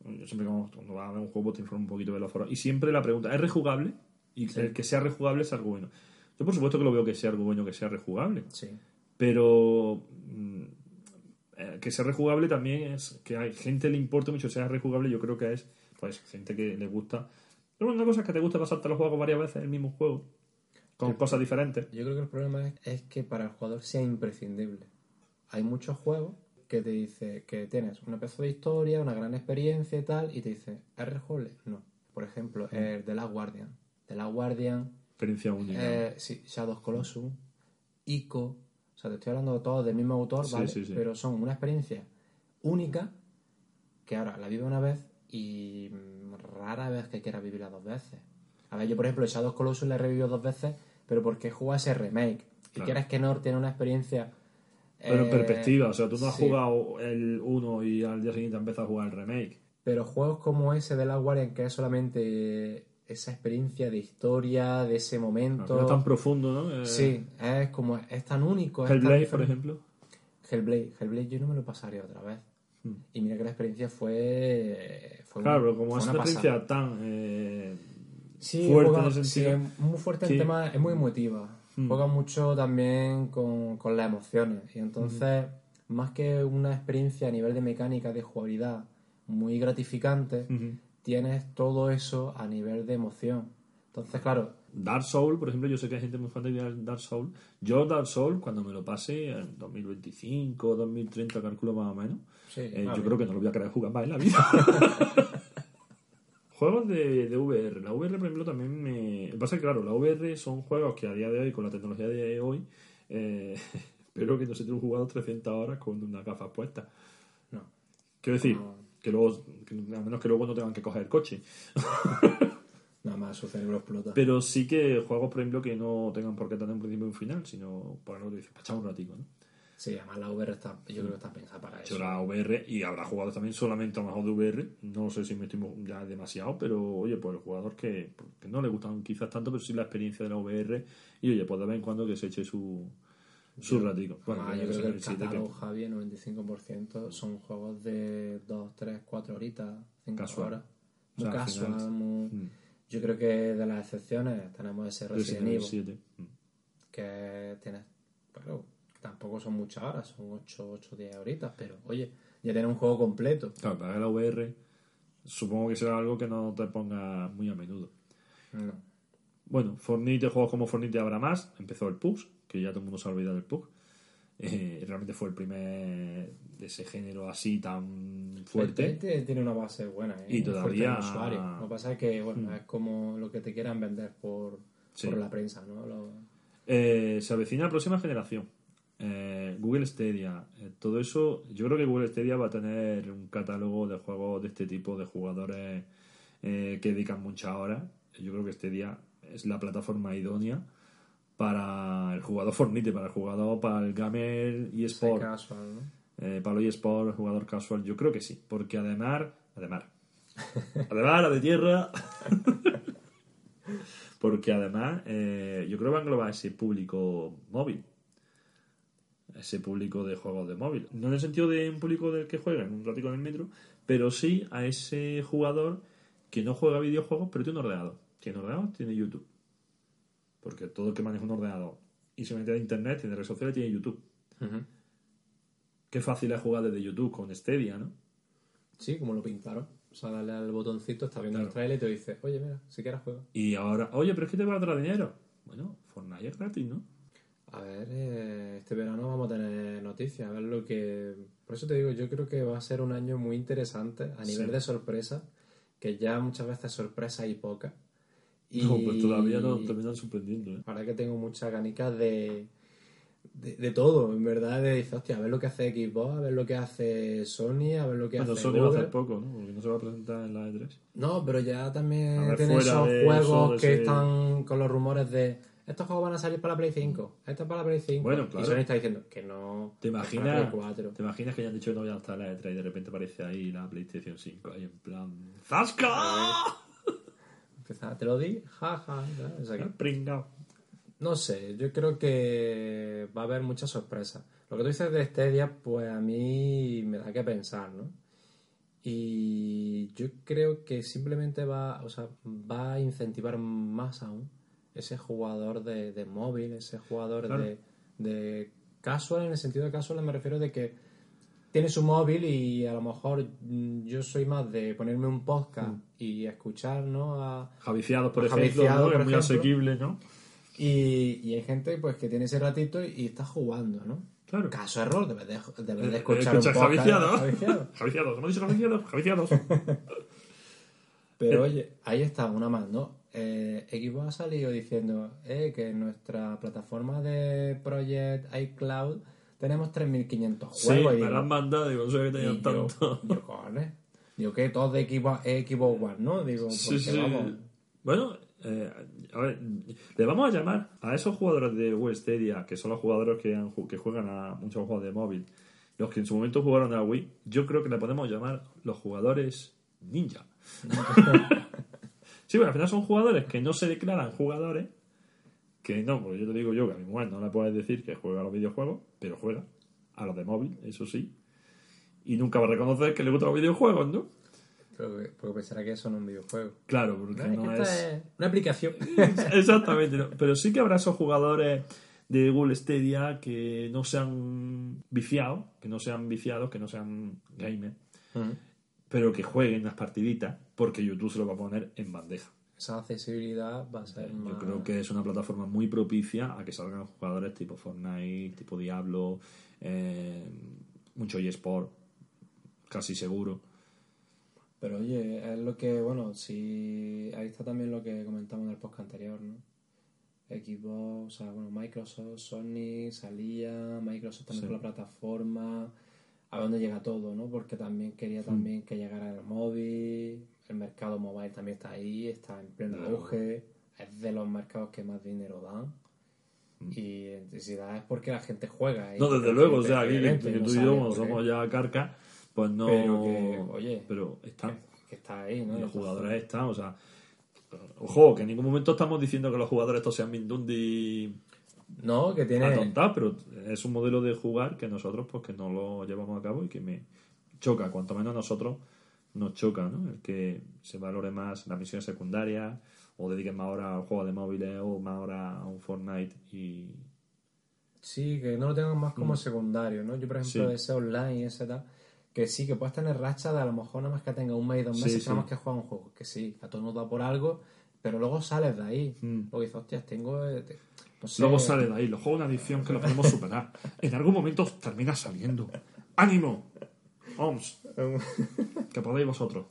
Speaker 1: Yo siempre cuando, cuando va a ver un juego te informo un poquito de los foros. Y siempre la pregunta, ¿es rejugable? Y el que sea rejugable es algo bueno. Yo por supuesto que lo veo que sea algo bueno que sea rejugable.
Speaker 2: Sí.
Speaker 1: Pero eh, que sea rejugable también es que hay gente le importa mucho sea rejugable. Yo creo que es pues gente que le gusta. Pero una cosa es que te gusta pasarte los juegos varias veces el mismo juego con cosas diferentes.
Speaker 2: Yo creo que el problema es, es que para el jugador sea imprescindible. Hay muchos juegos que te dice que tienes una pedazo de historia, una gran experiencia y tal, y te dice, ¿es rejugable? No. Por ejemplo, el The Last Guardian. The Last Guardian,
Speaker 1: Experiencia única.
Speaker 2: eh, sí, Shadows Colossus, Ico. O sea, te estoy hablando todos del mismo autor,
Speaker 1: Sí,
Speaker 2: ¿vale?
Speaker 1: sí, sí.
Speaker 2: Pero son una experiencia única que ahora la vive una vez y rara vez que quiera vivirla dos veces. A ver, yo por ejemplo, el Shadows Colossus la he revivido dos veces, pero porque juega ese remake. Y
Speaker 1: Claro.
Speaker 2: quieres que no tiene una experiencia.
Speaker 1: Pero en
Speaker 2: eh,
Speaker 1: perspectiva, o sea, tú no has jugado el 1 y al día siguiente empiezas a jugar el remake.
Speaker 2: Pero juegos como ese de la Guardian, que es solamente esa experiencia de historia, de ese momento.
Speaker 1: No es tan profundo, ¿no? Eh,
Speaker 2: Sí, es como es tan único. es tan
Speaker 1: Hellblade, por
Speaker 2: diferente.
Speaker 1: ejemplo.
Speaker 2: Hellblade, Hellblade yo no me lo pasaría otra vez.
Speaker 1: Hmm.
Speaker 2: Y mira que la experiencia fue. fue
Speaker 1: Claro,
Speaker 2: un-
Speaker 1: como
Speaker 2: fue
Speaker 1: es
Speaker 2: una
Speaker 1: experiencia
Speaker 2: pasada.
Speaker 1: tan eh,
Speaker 2: Sí,
Speaker 1: fuerte
Speaker 2: juega-
Speaker 1: en ese
Speaker 2: sí, es muy fuerte el tema, es muy emotiva.
Speaker 1: Hmm.
Speaker 2: Juega mucho también con, con las emociones. Y entonces,
Speaker 1: Hmm.
Speaker 2: más que una experiencia a nivel de mecánica, de jugabilidad muy gratificante. Tienes todo eso a nivel de emoción. Entonces, claro,
Speaker 1: Dark Soul, por ejemplo, yo sé que hay gente muy fan de Dark Soul. Yo Dark Soul, cuando me lo pase en 2025, 2030, calculo más o menos,
Speaker 2: Sí,
Speaker 1: eh, yo creo que no lo voy a querer jugar más en la vida. (laughs) juegos de, de VR. La VR, por ejemplo, también me... Pasa que, claro, la VR son juegos que a día de hoy, con la tecnología de hoy, eh, (laughs) espero que no se te un jugado 300 horas con una gafa puesta.
Speaker 2: no.
Speaker 1: Quiero decir,
Speaker 2: No.
Speaker 1: Que luego, a menos que luego no tengan que coger el coche. (laughs)
Speaker 2: Nada más su cerebro explota.
Speaker 1: Pero sí que juegos, por ejemplo, que no tengan por qué tener un principio y un final, sino por algo que dices, para echar un ratico, ¿no?
Speaker 2: Sí, además la VR está, yo creo que está pensada para eso.
Speaker 1: la VR, y habrá jugadores también solamente a lo mejor de VR, no sé si me estoy ya demasiado, pero oye, pues el jugador que, que no le gustan quizás tanto, pero sí la experiencia de la VR, y oye, pues de vez en cuando que se eche su, su ratico. Bueno,
Speaker 2: Ah, yo creo que el catálogo, Javi, el 95% son juegos de 2, 3, 4 horitas, 5
Speaker 1: Casual.
Speaker 2: horas.
Speaker 1: O
Speaker 2: Muy
Speaker 1: sea, al
Speaker 2: casual, muy-
Speaker 1: Mm.
Speaker 2: Yo creo que de las excepciones tenemos ese Resident
Speaker 1: Resident Evil
Speaker 2: Evil,
Speaker 1: 7. Mm.
Speaker 2: que tiene, claro, tampoco son muchas horas, son 8, 8, 10 horitas, pero oye, ya tiene un juego completo.
Speaker 1: Claro, para la VR supongo que será algo que no te ponga muy a menudo.
Speaker 2: No.
Speaker 1: Bueno, Fortnite, juegos como Fortnite habrá más. Empezó el PUBG, que ya todo el mundo se ha olvidado del PUBG. Eh, realmente fue el primer de ese género así tan fuerte.
Speaker 2: Este tiene una base buena, ¿eh?
Speaker 1: Y todavía-
Speaker 2: usuario. Lo que pasa es que, bueno, es como lo que te quieran vender por,
Speaker 1: Sí.
Speaker 2: por la prensa, ¿no? Lo-
Speaker 1: Eh, se avecina la próxima generación. Eh, Google Stadia, todo eso, yo creo que Google Stadia va a tener un catálogo de juegos de este tipo, de jugadores que dedican muchas horas. Yo creo que Stadia es la plataforma idónea para el jugador Fortnite, para el jugador, para el gamer y sport.
Speaker 2: casual, ¿no?
Speaker 1: Eh, para el eSport, jugador casual, yo creo que sí, porque además, (laughs) además, además la de tierra, (laughs) porque además eh, yo creo que va a englobar ese público móvil, ese público de juegos de móvil, no en el sentido de un público del que juega en un ratico en el metro, pero sí a ese jugador que no juega videojuegos, pero tiene un ordenador, tiene ordenador, tiene YouTube, porque todo el que maneja un ordenador y se mete a internet, tiene redes sociales, tiene YouTube. Qué fácil es jugar desde YouTube con Stadia, ¿no?
Speaker 2: Sí, como lo pintaron. O sea, darle al botoncito, está viendo
Speaker 1: Claro.
Speaker 2: el trailer y te dice, oye, mira, si quieres juego.
Speaker 1: Y ahora, oye, pero es que te va a dar dinero. Bueno, Fortnite es gratis, ¿no?
Speaker 2: A ver, eh, este verano vamos a tener noticias, a ver lo que... Por eso te digo, yo creo que va a ser un año muy interesante a nivel
Speaker 1: Sí.
Speaker 2: de sorpresa, que ya muchas veces sorpresa hay poca. Y (laughs)
Speaker 1: No, pues todavía no terminan sorprendiendo, ¿eh?
Speaker 2: Verdad que tengo muchas ganicas de, de, de todo, en verdad, de decir, hostia, a ver lo que hace Xbox, a ver lo que hace Sony, a ver lo que
Speaker 1: Bueno,
Speaker 2: hace
Speaker 1: Sony va a hacer poco, ¿no? Porque no se va a presentar en la E E3.
Speaker 2: No, pero ya también
Speaker 1: A ver,
Speaker 2: tiene
Speaker 1: fuera
Speaker 2: esos juegos
Speaker 1: eso,
Speaker 2: que
Speaker 1: ese-
Speaker 2: están con los rumores de estos juegos van a salir para la Play 5, estos para la Play 5.
Speaker 1: Bueno, claro.
Speaker 2: Y Sony está diciendo que no.
Speaker 1: ¿Te
Speaker 2: es
Speaker 1: imaginas,
Speaker 2: 4.
Speaker 1: ¿Te imaginas que ya han dicho que no voy a estar en la E3 y de repente aparece ahí la PlayStation 5 ahí en plan... ¡Zasca!
Speaker 2: Te lo di, jaja. ¿sabes? O sea que- (laughs)
Speaker 1: Pringao.
Speaker 2: No sé, yo creo que va a haber muchas sorpresas. Lo que tú dices de Stadia, pues a mí me da que pensar, ¿no? Y yo creo que simplemente va, o sea, va a incentivar más aún ese jugador de, de móvil, ese jugador
Speaker 1: Claro.
Speaker 2: de, de casual, en el sentido de casual me refiero de que tiene su móvil y a lo mejor mm, yo soy más de ponerme un podcast y escuchar, ¿no? A,
Speaker 1: Javiciados, por
Speaker 2: A
Speaker 1: ejemplo,
Speaker 2: Javiciados,
Speaker 1: ¿no?
Speaker 2: por
Speaker 1: es muy
Speaker 2: ejemplo.
Speaker 1: asequible, ¿no?
Speaker 2: y, y hay gente pues que tiene ese ratito y, está jugando, ¿no?
Speaker 1: Claro.
Speaker 2: Caso error, debes de, debes de
Speaker 1: Eh,
Speaker 2: escuchar
Speaker 1: escucha,
Speaker 2: un podcast
Speaker 1: javiciados.
Speaker 2: javiciado.
Speaker 1: Javiciados, ¿hemos dicho javiciados? Javiciados.
Speaker 2: Pero
Speaker 1: Eh.
Speaker 2: oye, ahí está, una más, ¿no? Eh, Xbox ha salido diciendo eh, que nuestra plataforma de Project iCloud tenemos 3.500
Speaker 1: Sí,
Speaker 2: juegos. y
Speaker 1: me han mandado, digo, no sé que tenían tanto.
Speaker 2: yo, cojones. Digo que todos de es Xbox One, ¿no? Digo,
Speaker 1: Sí, sí.
Speaker 2: vamos.
Speaker 1: Bueno, eh, a ver, le vamos a llamar a esos jugadores de Google Stadia, que son los jugadores que, han que juegan a muchos juegos de móvil, los que en su momento jugaron a la Wii, yo creo que le podemos llamar los jugadores ninja. (laughs) sí, bueno, al final son jugadores que no se declaran jugadores, que no, porque yo te digo yo que a mi mujer no le puedes decir que juega a los videojuegos, pero juega a los de móvil, eso sí. Y nunca va a reconocer que le gustan los videojuegos, ¿no?
Speaker 2: Porque pensará que eso no es un videojuego.
Speaker 1: Claro, porque
Speaker 2: No, es
Speaker 1: no
Speaker 2: que esta
Speaker 1: es...
Speaker 2: es una aplicación. (laughs)
Speaker 1: Exactamente, no. pero sí que habrá esos jugadores de Google Stadia que no sean viciados, que no sean viciados, que no sean gamers,
Speaker 2: Ujú.
Speaker 1: pero que jueguen las partiditas porque YouTube se lo va a poner en bandeja.
Speaker 2: Esa accesibilidad va a ser más...
Speaker 1: Yo creo que es una plataforma muy propicia a que salgan jugadores tipo Fortnite, tipo Diablo, eh, mucho eSport, casi seguro.
Speaker 2: Pero oye, es lo que, bueno, si ahí está también lo que comentamos en el podcast anterior, ¿no? Xbox, o sea, bueno, Microsoft, Sony, salía, Microsoft también
Speaker 1: Sí.
Speaker 2: con la plataforma, a dónde llega todo, ¿no? Porque también quería también que llegara el móvil, el mercado mobile también está ahí, está en pleno auge, es de los mercados que más dinero dan. Y en si da es porque la gente juega. y
Speaker 1: Mm. No, desde luego, o sea, aquí que, tú y yo, como somos ya carca, pues no.
Speaker 2: Pero que, oye,
Speaker 1: pero están.
Speaker 2: que está ahí, ¿no?
Speaker 1: Y los jugadores están, o sea. Ojo, que en ningún momento estamos diciendo que los jugadores estos sean Mindundi
Speaker 2: No, que tiene...
Speaker 1: pero es un modelo de jugar que nosotros pues que no lo llevamos a cabo y que me choca, cuanto menos nosotros nos choca, ¿no? El que se valore más las misiones secundarias o dediquen más horas al juego de móviles o más horas a un Fortnite y...
Speaker 2: Sí, que no lo tengan más como secundario, ¿no? Yo, por ejemplo,
Speaker 1: Sí.
Speaker 2: ese online y ese tal, que sí, que puedes tener racha de a lo mejor nada más que tenga un mes y dos meses
Speaker 1: sí.
Speaker 2: nada más que juega un juego, que sí, a todo nos da por algo, pero luego sales de ahí.
Speaker 1: Mm.
Speaker 2: Luego dices, hostias, tengo... eh, te- no sé,
Speaker 1: Luego sale de ahí, los juegos de adicción que lo podemos superar. En algún momento termina saliendo. ¡Ánimo! OMS. (laughs) Que podéis vosotros.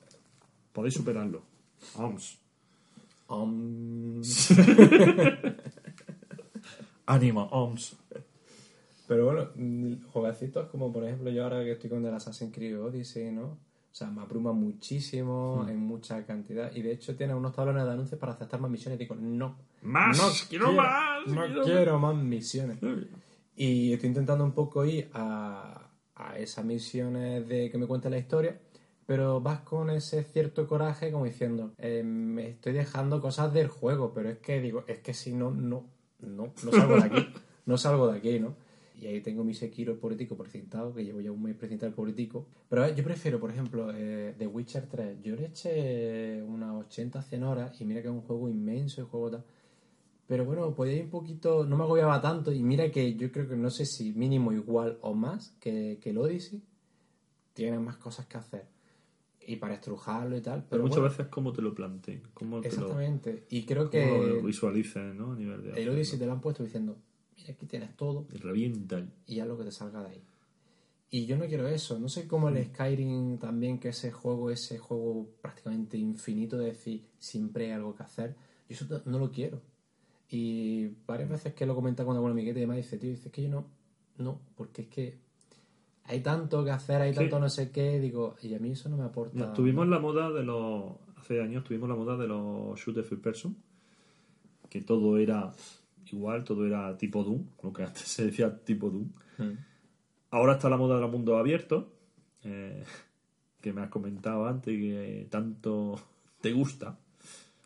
Speaker 1: Podéis superarlo. OMS.
Speaker 2: Um, (laughs)
Speaker 1: Ánimo, OMS.
Speaker 2: Pero bueno, mm, jueguecitos como por ejemplo yo ahora que estoy con el Assassin's Creed Odyssey, ¿no? O sea, me abruma muchísimo
Speaker 1: Hmm.
Speaker 2: en mucha cantidad. Y de hecho tiene unos tablones de anuncios para aceptar más misiones. Y digo, no.
Speaker 1: ¡Más!
Speaker 2: no
Speaker 1: ¡Quiero más!
Speaker 2: No
Speaker 1: quiero
Speaker 2: quiero más misiones. Y estoy intentando un poco ir a, a esas misiones de que me cuente la historia, pero vas con ese cierto coraje como diciendo, eh, me estoy dejando cosas del juego, pero es que digo, es que si no, no, no, no salgo de aquí, no salgo de aquí, ¿no? Y ahí tengo mi Sekiro político precintado, que llevo ya un mes precintado político. Pero a yo prefiero, por ejemplo, eh, The Witcher 3. Yo le eché unas 80, 100 horas y mira que es un juego inmenso, el juego tal. Pero bueno, podía ir un poquito, no me agobiaba tanto y mira que yo creo que no sé si mínimo igual o más que, que el Odyssey. Tiene más cosas que hacer. Y para estrujarlo y tal. Pero
Speaker 1: Pero muchas
Speaker 2: bueno,
Speaker 1: veces como te lo planteen, cómo te lo,
Speaker 2: Exactamente. Y creo
Speaker 1: cómo lo
Speaker 2: que
Speaker 1: visualices, ¿no? A nivel de...
Speaker 2: el Odyssey te lo han puesto diciendo, mira, aquí tienes todo
Speaker 1: Y revientan.
Speaker 2: y haz lo que te salga de ahí. Y yo no quiero eso. No sé cómo el Skyrim también, que ese juego, ese juego prácticamente infinito de decir siempre hay algo que hacer. Yo eso no lo quiero. Y varias veces que lo comenta con algún amiguete y demás, dice, tío, dice "Es que yo no, no, porque es que hay tanto que hacer, hay
Speaker 1: Sí.
Speaker 2: tanto no sé qué, digo, y a mí eso no me aporta.
Speaker 1: Tuvimos la moda de los... Hace años tuvimos la moda de los shooters first person, que todo era igual, todo era tipo Doom, lo que antes (laughs) se decía tipo Doom.
Speaker 2: Mm.
Speaker 1: Ahora está la moda de los mundos abiertos, eh, que me has comentado antes y que tanto te gusta.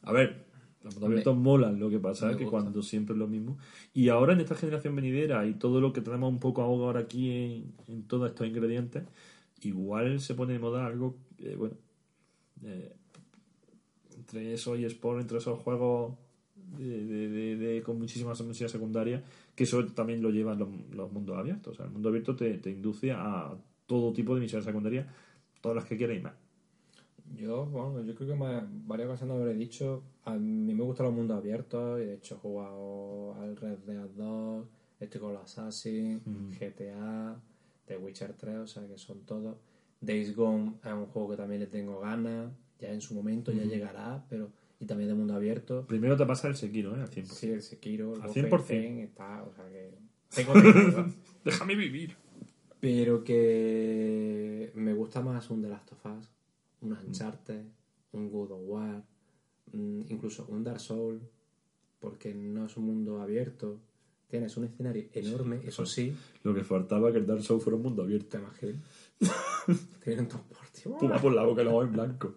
Speaker 1: A ver, los abiertos molan, lo que pasa es que
Speaker 2: gusta.
Speaker 1: cuando siempre es lo mismo. Y ahora en esta generación venidera y todo lo que tenemos un poco ahora aquí en, en todos estos ingredientes, igual se pone de moda algo, eh, bueno, eh, entre eso y Sport, entre esos juegos de, de- de- de- con muchísimas misiones secundarias, que eso también lo llevan los, los mundos abiertos. O sea, el mundo abierto te, te induce a todo tipo de misiones secundarias, todas las que quieras y más.
Speaker 2: Yo, bueno, yo creo que más, varias ocasiones habré dicho, a mí me gustan los mundos abiertos y de hecho he jugado al Red Dead 2, estoy con los Assassin, GTA, The Witcher 3, o sea que son todos. Days Gone es un juego que también le tengo ganas, ya en su momento ya llegará, pero y también de mundo abierto.
Speaker 1: Primero te pasa el Sekiro, ¿eh? Al 100%.
Speaker 2: Sí, el Sekiro, el
Speaker 1: Al
Speaker 2: Wolfenstein
Speaker 1: 100%.
Speaker 2: está, o sea que tengo, (laughs)
Speaker 1: Déjame vivir.
Speaker 2: pero que me gusta más un The Last of Us, un Uncharted, un God of War, mm, incluso un Dark Souls, porque no es un mundo abierto. Tienes un escenario enorme, eso sí,
Speaker 1: Lo que faltaba que el Dark Souls fuera un mundo abierto.
Speaker 2: te imaginas. (laughs) Tienen transporte.
Speaker 1: Puma por la boca y luego en blanco.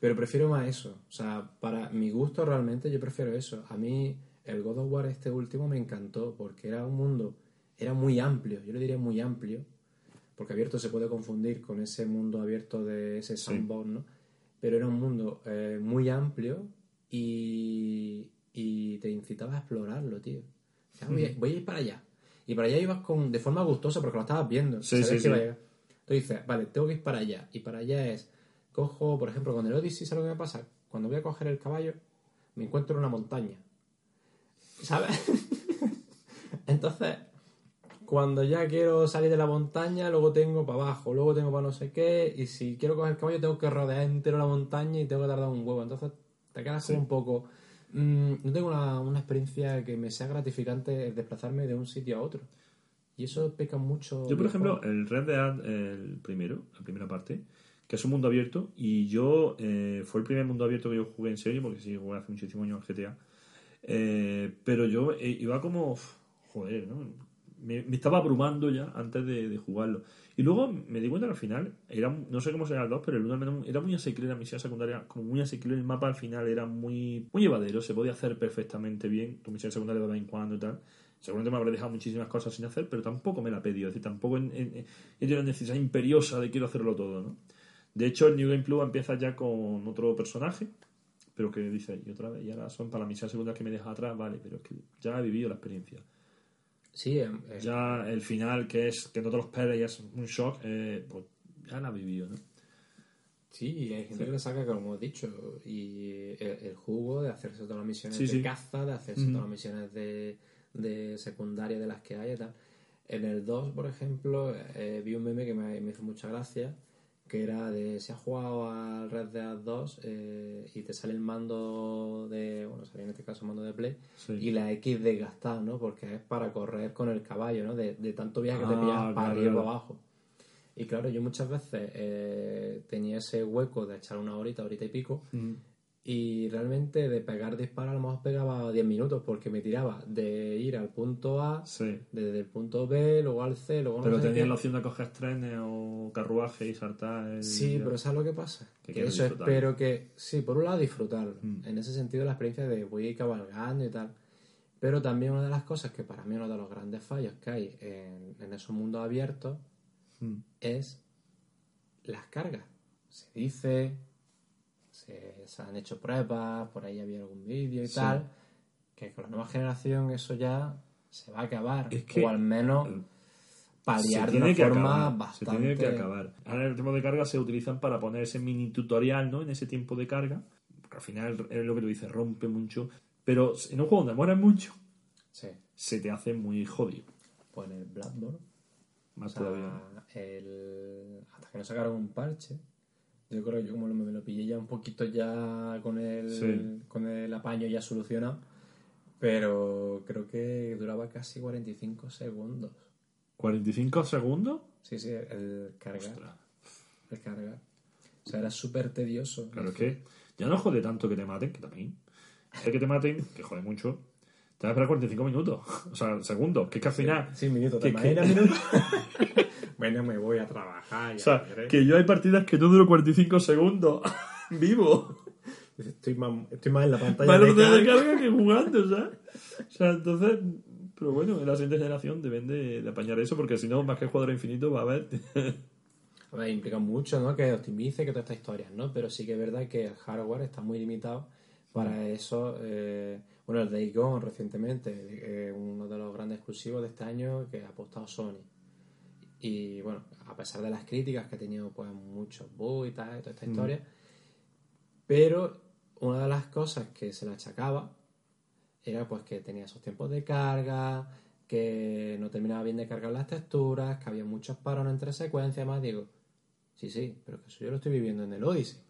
Speaker 2: Pero prefiero más eso. O sea, para mi gusto realmente yo prefiero eso. A mí el God of War este último me encantó porque era un mundo, era muy amplio, yo le diría muy amplio, porque abierto se puede confundir con ese mundo abierto de ese sandbox, ¿no? Pero era un mundo eh, muy amplio y, y te incitaba a explorarlo, tío. O sea, voy, a, voy a ir para allá. Y para allá ibas con, de forma gustosa porque lo estabas viendo.
Speaker 1: Sí,
Speaker 2: sabías
Speaker 1: sí,
Speaker 2: que
Speaker 1: sí.
Speaker 2: iba a llegar. Entonces dices, vale, tengo que ir para allá. Y para allá es, cojo, por ejemplo, con el Odyssey, ¿sabes lo que me pasa? Cuando voy a coger el caballo, me encuentro en una montaña. ¿Sabes? (laughs) Entonces, cuando ya quiero salir de la montaña, luego tengo para abajo, luego tengo para no sé qué, y si quiero coger el caballo, tengo que rodear entero la montaña y tengo que tardar un huevo. Entonces, te quedas como un poco. mm, no tengo una, una experiencia que me sea gratificante desplazarme de un sitio a otro. Y eso peca mucho.
Speaker 1: Yo, por ejemplo,
Speaker 2: juego.
Speaker 1: el Red Dead, el primero, la primera parte, que es un mundo abierto, y yo eh, fue el primer mundo abierto que yo jugué en serio, porque sí, jugué hace muchísimos años al GTA. Eh, pero yo eh, iba como, joder, ¿no? Me, me estaba abrumando ya antes de, de jugarlo. Y luego me di cuenta que al final, era, no sé cómo será el 2, pero el 1 al menos era muy asequible la misión secundaria, como muy asequible el mapa al final, era muy, muy llevadero, se podía hacer perfectamente bien, tu misión secundaria de vez en cuando y tal. Seguramente me habré dejado muchísimas cosas sin hacer, pero tampoco me la pedido. Es decir, tampoco en, en- necesidad imperiosa de quiero hacerlo todo, ¿no? De hecho, el New Game Plus empieza ya con otro personaje, pero que dice, y otra vez, y ahora son para la misión segunda que me deja atrás, vale, pero es que ya he vivido la experiencia.
Speaker 2: Sí, eh, eh,
Speaker 1: Ya el final, que es que no te lo esperes y es un shock, eh, pues ya la he vivido, ¿no?
Speaker 2: Sí, y hay gente que le saca, como hemos dicho, y el, el jugo de hacerse todas las misiones
Speaker 1: Sí,
Speaker 2: de
Speaker 1: sí.
Speaker 2: caza, de hacerse todas las misiones de, de secundaria de las que hay y tal. En el 2, por ejemplo, eh, vi un meme que me, me hizo mucha gracia, que era de si has jugado al Red Dead 2 eh, y te sale el mando de, bueno, salía en este caso el mando de Play,
Speaker 1: Sí.
Speaker 2: y la X desgastada, ¿no? Porque es para correr con el caballo, ¿no? De, de tanto viaje que te
Speaker 1: Ah,
Speaker 2: pillas para arriba y
Speaker 1: claro.
Speaker 2: para abajo. Y claro, yo muchas veces eh, tenía ese hueco de echar una horita, horita y pico, y realmente de pegar disparos a lo mejor pegaba 10 minutos, porque me tiraba de ir al punto A,
Speaker 1: Sí.
Speaker 2: desde el punto B, luego al C, luego no
Speaker 1: Pero tenías la opción de coger trenes o carruaje y saltar. el-
Speaker 2: Sí, pero ¿sabes lo que pasa?
Speaker 1: Que
Speaker 2: Que, eso
Speaker 1: disfrutar.
Speaker 2: espero que, sí, por un lado disfrutarlo,
Speaker 1: Mm.
Speaker 2: en ese sentido la experiencia de voy a ir cabalgando y tal, pero también una de las cosas que para mí uno de los grandes fallos que hay en, en esos mundos abiertos
Speaker 1: Mm.
Speaker 2: es las cargas. Se dice, se, se han hecho pruebas, por ahí había algún vídeo y
Speaker 1: Sí.
Speaker 2: tal, que con la nueva generación eso ya se va a acabar,
Speaker 1: Es que-
Speaker 2: o al menos paliar de una
Speaker 1: que
Speaker 2: forma
Speaker 1: acabar,
Speaker 2: bastante...
Speaker 1: Se tiene que acabar. Ahora el tiempo de carga se utilizan para poner ese mini tutorial, ¿no? En ese tiempo de carga. Porque al final es lo que tú dices, rompe mucho. Pero en un juego donde mueres mucho,
Speaker 2: Sí,
Speaker 1: se te hace muy jodido.
Speaker 2: pues en el Bloodborne
Speaker 1: Más
Speaker 2: O sea,
Speaker 1: todavía.
Speaker 2: el- hasta que no sacaron un parche, yo creo que yo como lo- me lo pillé ya un poquito ya con el,
Speaker 1: Sí.
Speaker 2: con el apaño ya solucionado, pero creo que duraba casi 45 segundos.
Speaker 1: ¿45 segundos?
Speaker 2: Sí, sí, el cargar.
Speaker 1: Ostras.
Speaker 2: El cargar. O sea, era súper tedioso.
Speaker 1: Claro, que ya no jode tanto que te maten, que también. Es que te maten, que jode mucho. Te vas a esperar 45 minutos. (laughs) O sea, segundos. Que es que al final.
Speaker 2: Sí, minutos.
Speaker 1: que-
Speaker 2: ¿Te
Speaker 1: que-
Speaker 2: imaginas minutos? (laughs) bueno, me voy a trabajar.
Speaker 1: O
Speaker 2: Ya
Speaker 1: sea,
Speaker 2: veré.
Speaker 1: que yo hay partidas que no duro 45 segundos (laughs) vivo.
Speaker 2: Estoy más, estoy más en la pantalla
Speaker 1: Más
Speaker 2: de
Speaker 1: velocidad de
Speaker 2: carga.
Speaker 1: carga que jugando, ¿sabes? O sea, entonces. Pero bueno, en la siguiente generación deben de, de apañar eso, porque si no, más que jugador infinito va a haber.
Speaker 2: A ver, implica mucho, ¿no? Que optimice, que todas estas historias, ¿no? Pero sí que es verdad que el hardware está muy limitado para eso. eh, bueno, el Day Gone recientemente, eh, uno de los grandes exclusivos de este año que ha apostado Sony. Y bueno, a pesar de las críticas que ha tenido pues muchos bugs y tal, toda esta historia, pero una de las cosas que se le achacaba era pues que tenía esos tiempos de carga, que no terminaba bien de cargar las texturas, que había muchos parones entre secuencias, más digo, sí, sí, pero que eso yo lo estoy viviendo en el Odyssey.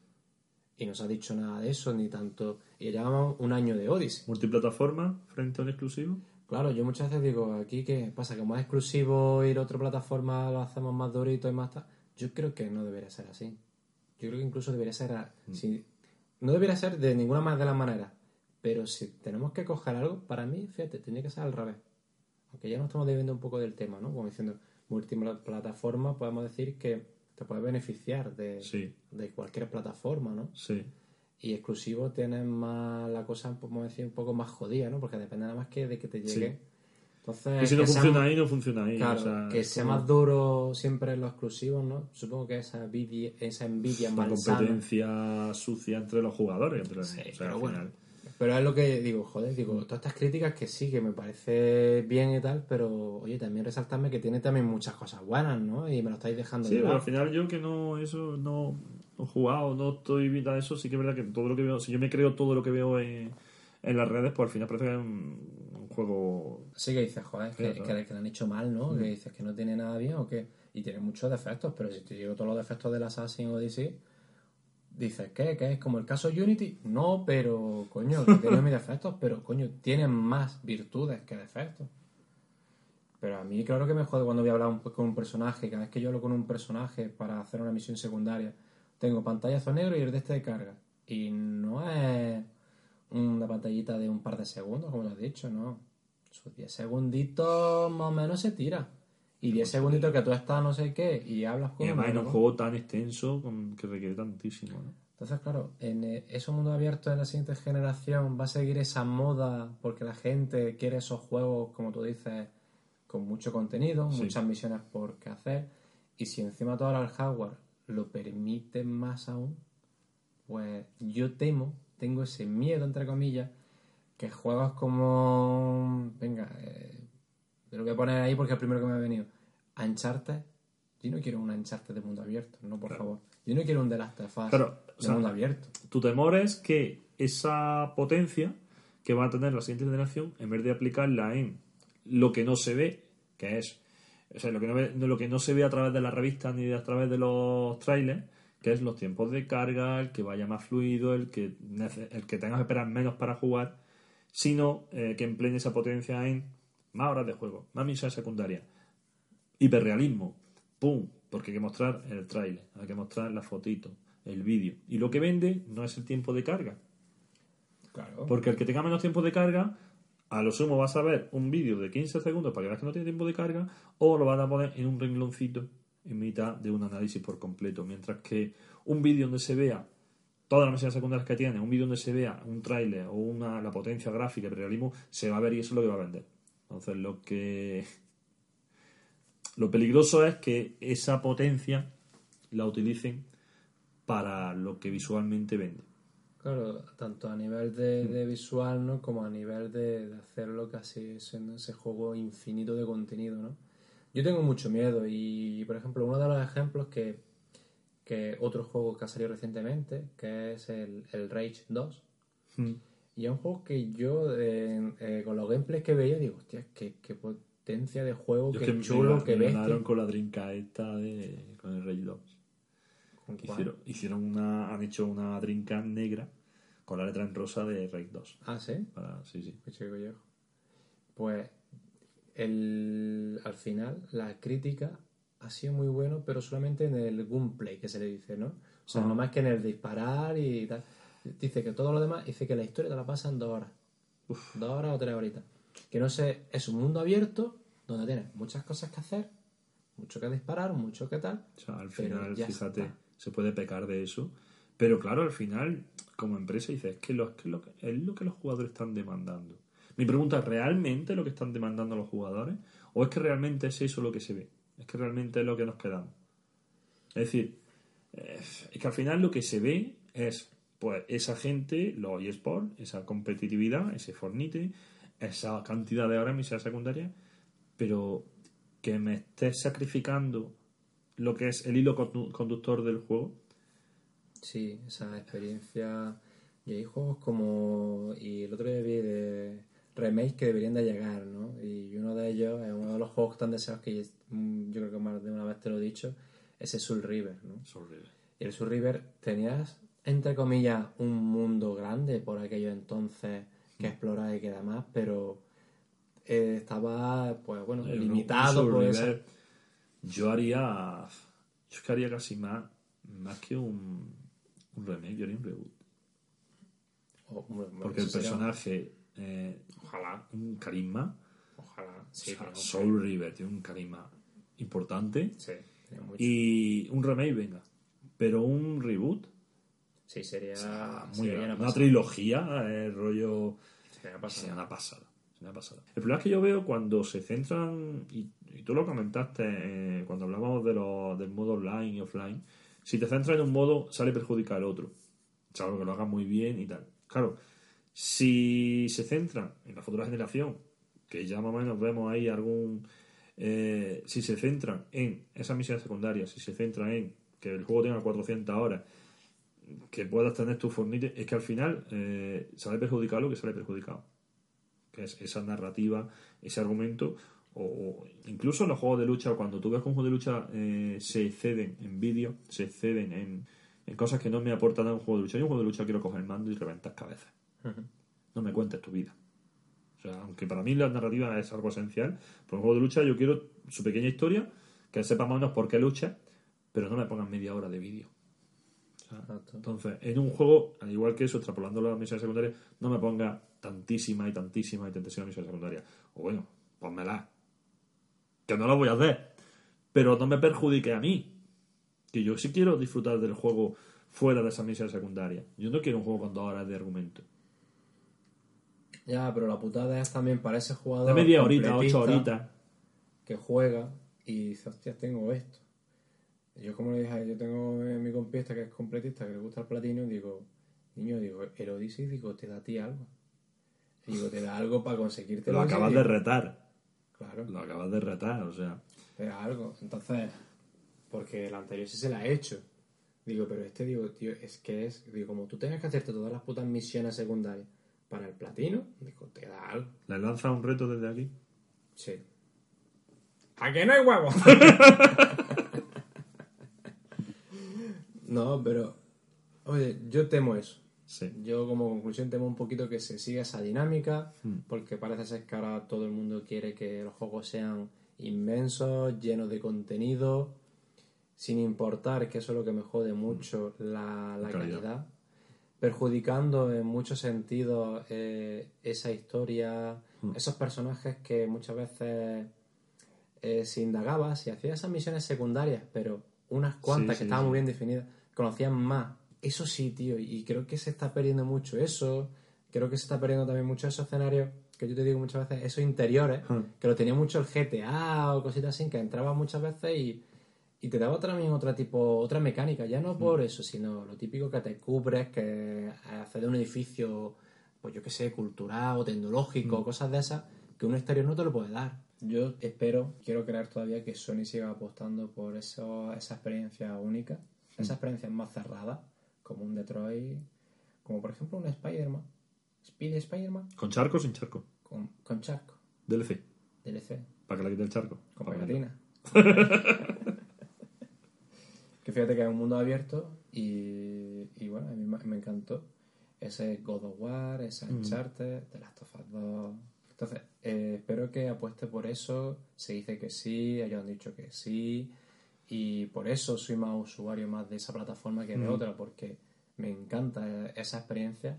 Speaker 2: Y no se ha dicho nada de eso, ni tanto. Y llevamos un año de Odyssey.
Speaker 1: Multiplataforma frente a un exclusivo.
Speaker 2: Claro, yo muchas veces digo, aquí qué pasa, como es exclusivo ir a otra plataforma lo hacemos más durito y más tal. Yo creo que no debería ser así. Yo creo que incluso debería ser, a- si- no debería ser de ninguna más de las maneras. Pero si tenemos que coger algo, para mí, fíjate, tendría que ser al revés. Aunque ya nos estamos debiendo un poco del tema, ¿no? Como diciendo, multiplataforma, podemos decir que te puedes beneficiar de,
Speaker 1: Sí.
Speaker 2: de cualquier plataforma, ¿no?
Speaker 1: Sí.
Speaker 2: Y exclusivo tienes más la cosa, podemos decir, un poco más jodida, ¿no? Porque depende nada más que de que te llegue.
Speaker 1: Sí.
Speaker 2: Entonces,
Speaker 1: Y si no
Speaker 2: que
Speaker 1: funciona ahí, no funciona ahí.
Speaker 2: Claro,
Speaker 1: o sea,
Speaker 2: que sea
Speaker 1: como
Speaker 2: más duro siempre en los exclusivos, ¿no? Supongo que esa envidia, esa envidia malsana.
Speaker 1: competencia sucia entre los jugadores. Entre,
Speaker 2: Sí,
Speaker 1: o sea,
Speaker 2: pero
Speaker 1: al
Speaker 2: bueno. Pero es lo que digo, joder, digo, todas estas críticas que sí, que me parece bien y tal, pero oye, también resaltarme que tiene también muchas cosas buenas, ¿no? Y me lo estáis dejando
Speaker 1: Sí,
Speaker 2: de
Speaker 1: pero al final yo que no, eso no, no he jugado, no estoy viendo eso, sí que es verdad que todo lo que veo, si yo me creo todo lo que veo en, en las redes, pues al final parece que es un, un juego...
Speaker 2: Sí que dices, joder, que,
Speaker 1: Sí,
Speaker 2: que, que le han hecho mal, ¿no?
Speaker 1: Mm.
Speaker 2: Que dices que no tiene nada bien o que... Y tiene muchos defectos, pero si te digo todos los defectos del Assassin Odyssey, dices, ¿qué? ¿Qué es como el caso Unity? No, pero, coño, que tiene (laughs) mis defectos, pero, coño, tiene más virtudes que defectos. Pero a mí, claro que me jode cuando voy a hablar un- con un personaje. Cada vez que yo hablo con un personaje para hacer una misión secundaria, tengo pantallazo negro y el de este de carga. Y no es una pantallita de un par de segundos, como lo has dicho, no. Sus 10 segunditos más o menos se tira. Y 10 segunditos que tú estás no sé qué y hablas con
Speaker 1: Y además en un juego tan extenso que requiere tantísimo, ¿no?
Speaker 2: Entonces, claro, en eh, esos mundos abiertos en la siguiente generación va a seguir esa moda porque la gente quiere esos juegos, como tú dices, con mucho contenido,
Speaker 1: Sí.
Speaker 2: muchas misiones por qué hacer. Y si encima todo ahora el hardware lo permite más aún, pues yo temo, tengo ese miedo, entre comillas, que juegos como. Venga, eh, te lo voy a poner ahí porque es el primero que me ha venido. Uncharted. Yo no quiero un Uncharted de mundo abierto, no, por favor. Yo no quiero un The Last of Us
Speaker 1: Claro, o
Speaker 2: de
Speaker 1: sea,
Speaker 2: mundo abierto.
Speaker 1: Tu temor es que esa potencia que va a tener la siguiente generación, en vez de aplicarla en lo que no se ve, que es o sea, lo que no, ve- lo que no se ve a través de las revistas ni a través de los trailers, que es los tiempos de carga, el que vaya más fluido, el que, el que tengas que esperar menos para jugar, sino eh, que empleen esa potencia en más horas de juego, más misiones secundarias, hiperrealismo, ¡pum! Porque hay que mostrar el tráiler, hay que mostrar la fotito, el vídeo. Y lo que vende no es el tiempo de carga.
Speaker 2: Claro.
Speaker 1: Porque el que tenga menos tiempo de carga, a lo sumo vas a ver un vídeo de 15 segundos para que veas que no tiene tiempo de carga, o lo van a poner en un rengloncito en mitad de un análisis por completo. Mientras que un vídeo donde se vea todas las misiones secundarias que tiene, un vídeo donde se vea un tráiler o una, la potencia gráfica, el realismo, se va a ver y eso es lo que va a vender. Entonces lo que lo peligroso es que esa potencia la utilicen para lo que visualmente vende.
Speaker 2: Claro, tanto a nivel de, de visual, ¿no? Como a nivel de, de hacerlo casi siendo ese juego infinito de contenido, ¿no? Yo tengo mucho miedo y, por ejemplo, uno de los ejemplos que, que otro juego que ha salido recientemente, que es el, el Rage 2, y es un juego que yo, eh, eh, con los gameplays que veía, digo, hostia, qué, qué potencia de juego,
Speaker 1: Yo
Speaker 2: qué
Speaker 1: que
Speaker 2: chulo,
Speaker 1: me,
Speaker 2: qué
Speaker 1: me
Speaker 2: bestia.
Speaker 1: con la drinka esta de, con el Rage 2.
Speaker 2: ¿Con
Speaker 1: Que
Speaker 2: cuál?
Speaker 1: Hicieron, hicieron una, han hecho una drinka negra con la letra en rosa de Rage 2.
Speaker 2: Ah, ¿sí?
Speaker 1: Para, sí, sí.
Speaker 2: Pues el, al final la crítica ha sido muy bueno, pero solamente en el gunplay que se le dice, ¿no? O sea, no más que en el disparar y tal. Dice que todo lo demás, dice que la historia te la pasa en dos horas. Dos horas o tres horitas. Que no sé, es un mundo abierto donde tienes muchas cosas que hacer, mucho que disparar, mucho que tal.
Speaker 1: O sea, al final, fíjate,
Speaker 2: está.
Speaker 1: se puede pecar de eso. Pero claro, al final, como empresa, dices, es que, lo, es, que lo, es lo que los jugadores están demandando. Mi pregunta es, ¿realmente lo que están demandando los jugadores? ¿O es que realmente es eso lo que se ve? ¿Es que realmente es lo que nos quedamos? Es decir, eh, es que al final lo que se ve es pues esa gente, los eSports, esa competitividad, ese Fornite, esa cantidad de horas en misiones secundarias, pero que me estés sacrificando lo que es el hilo condu- conductor del juego.
Speaker 2: Sí, esa experiencia. Y hay juegos como. Y el otro día vi de remakes que deberían de llegar, ¿no? Y uno de ellos es uno de los juegos tan deseados que yo creo que más de una vez te lo he dicho, es el Soul River, ¿no? Y el Soul River tenías, entre comillas, un mundo grande por aquello entonces que explorar y que demás, pero eh, estaba, pues bueno,
Speaker 1: Eh,
Speaker 2: limitado por.
Speaker 1: River, Yo haría. Yo que haría casi más, más que un, un remake, yo haría un reboot.
Speaker 2: Oh, bueno,
Speaker 1: Porque el
Speaker 2: eso
Speaker 1: personaje, eh, ojalá, un carisma.
Speaker 2: Ojalá, sí,
Speaker 1: o sea,
Speaker 2: pero-
Speaker 1: Soul River tiene un carisma importante.
Speaker 2: sí.
Speaker 1: Y un remake, venga. Pero un reboot,
Speaker 2: Sí, sería,
Speaker 1: o sea, muy
Speaker 2: sería una
Speaker 1: trilogía, eh, rollo.
Speaker 2: Sería una
Speaker 1: Sería
Speaker 2: pasada.
Speaker 1: una pasada. sería una pasada. El problema es que yo veo cuando se centran, y, y tú lo comentaste eh, cuando hablábamos de lo- del modo online y offline, si te centras en un modo, sale perjudicar al otro. Salvo que lo hagas muy bien y tal. Claro, si se centran en la futura generación, que ya más o menos vemos ahí algún. eh, si se centran en esas misiones secundarias, si se centran en que el juego tenga 400 horas, que puedas tener tu fornite, es que al final eh, sale perjudicado lo que sale perjudicado. Que es esa narrativa, ese argumento, o, o incluso en los juegos de lucha, cuando tú ves que un juego de lucha eh, se exceden en vídeo, se exceden en, en cosas que no me aportan a un juego de lucha. Yo un juego de lucha quiero coger el mando y reventar cabezas. No me cuentes tu vida. O sea, aunque para mí la narrativa es algo esencial, por un juego de lucha yo quiero su pequeña historia, que sepa más o menos por qué lucha, pero no me pongan media hora de vídeo.
Speaker 2: Exacto.
Speaker 1: entonces, en un juego, al igual que eso, extrapolando las misiones secundarias, no me ponga tantísima y tantísima y tantísima misiones secundarias. O bueno, pónmela. que no lo voy a hacer. Pero no me perjudique a mí. Que yo sí quiero disfrutar del juego fuera de esa misión secundaria. Yo no quiero un juego con dos horas de argumento.
Speaker 2: Ya, pero la putada es también para ese jugador.
Speaker 1: De media horita, ocho horitas.
Speaker 2: Que juega y dice, hostia, tengo esto. Yo, como le dije, yo tengo eh, mi compista que es completista, que le gusta el platino, digo, niño, digo, el Odyssey, digo, te da a ti algo. Y digo, te da algo para conseguirte
Speaker 1: Lo acabas de retar.
Speaker 2: Claro,
Speaker 1: Lo acabas de retar, o sea.
Speaker 2: te da algo. Entonces, porque el anterior sí se la ha hecho. Digo, pero este, digo, tío, es que es, digo, como tú tengas que hacerte todas las putas misiones secundarias para el platino, digo, te da algo.
Speaker 1: ¿Le lanza un reto desde aquí?
Speaker 2: Sí. ¿A que no hay huevos? (laughs) no, pero. Oye, yo temo eso.
Speaker 1: Sí.
Speaker 2: Yo, como conclusión, temo un poquito que se siga esa dinámica, porque parece ser que ahora todo el mundo quiere que los juegos sean inmensos, llenos de contenido, sin importar, que eso es lo que me jode mucho, la, la
Speaker 1: calidad.
Speaker 2: calidad. perjudicando en muchos sentidos eh, esa historia, esos personajes que muchas veces eh, se indagaba, si hacía esas misiones secundarias, pero unas cuantas
Speaker 1: Sí,
Speaker 2: que
Speaker 1: sí,
Speaker 2: estaban muy bien definidas, conocían más. Eso sí, tío, y creo que se está perdiendo mucho eso. Creo que se está perdiendo también mucho esos escenarios que yo te digo muchas veces, esos interiores,
Speaker 1: Hmm.
Speaker 2: que lo tenía mucho el GTA o cositas así, que entraba muchas veces y, y te daba también otra tipo, otra mecánica, ya no por eso, sino lo típico que te cubres, que hacer de un edificio, pues yo qué sé, cultural o tecnológico, cosas de esas, que un exterior no te lo puede dar. Yo espero, quiero creer todavía que Sony siga apostando por eso, esa experiencia única, esa experiencia más cerrada, como un Detroit, como por ejemplo un Spider-Man, Speedy Spider-Man
Speaker 1: ¿Con charco o sin charco?
Speaker 2: con, con charco,
Speaker 1: DLC.
Speaker 2: DLC,
Speaker 1: Para que le quite el charco.
Speaker 2: con pegatina. (laughs) que fíjate que es un mundo abierto y, y bueno, a mí me, me encantó. Ese God of War, ese Uncharted, The Last of Us 2. Entonces, eh, espero que apueste por eso. Se dice que sí, ellos han dicho que sí. Y por eso soy más usuario más de esa plataforma que de otra, porque me encanta esa experiencia.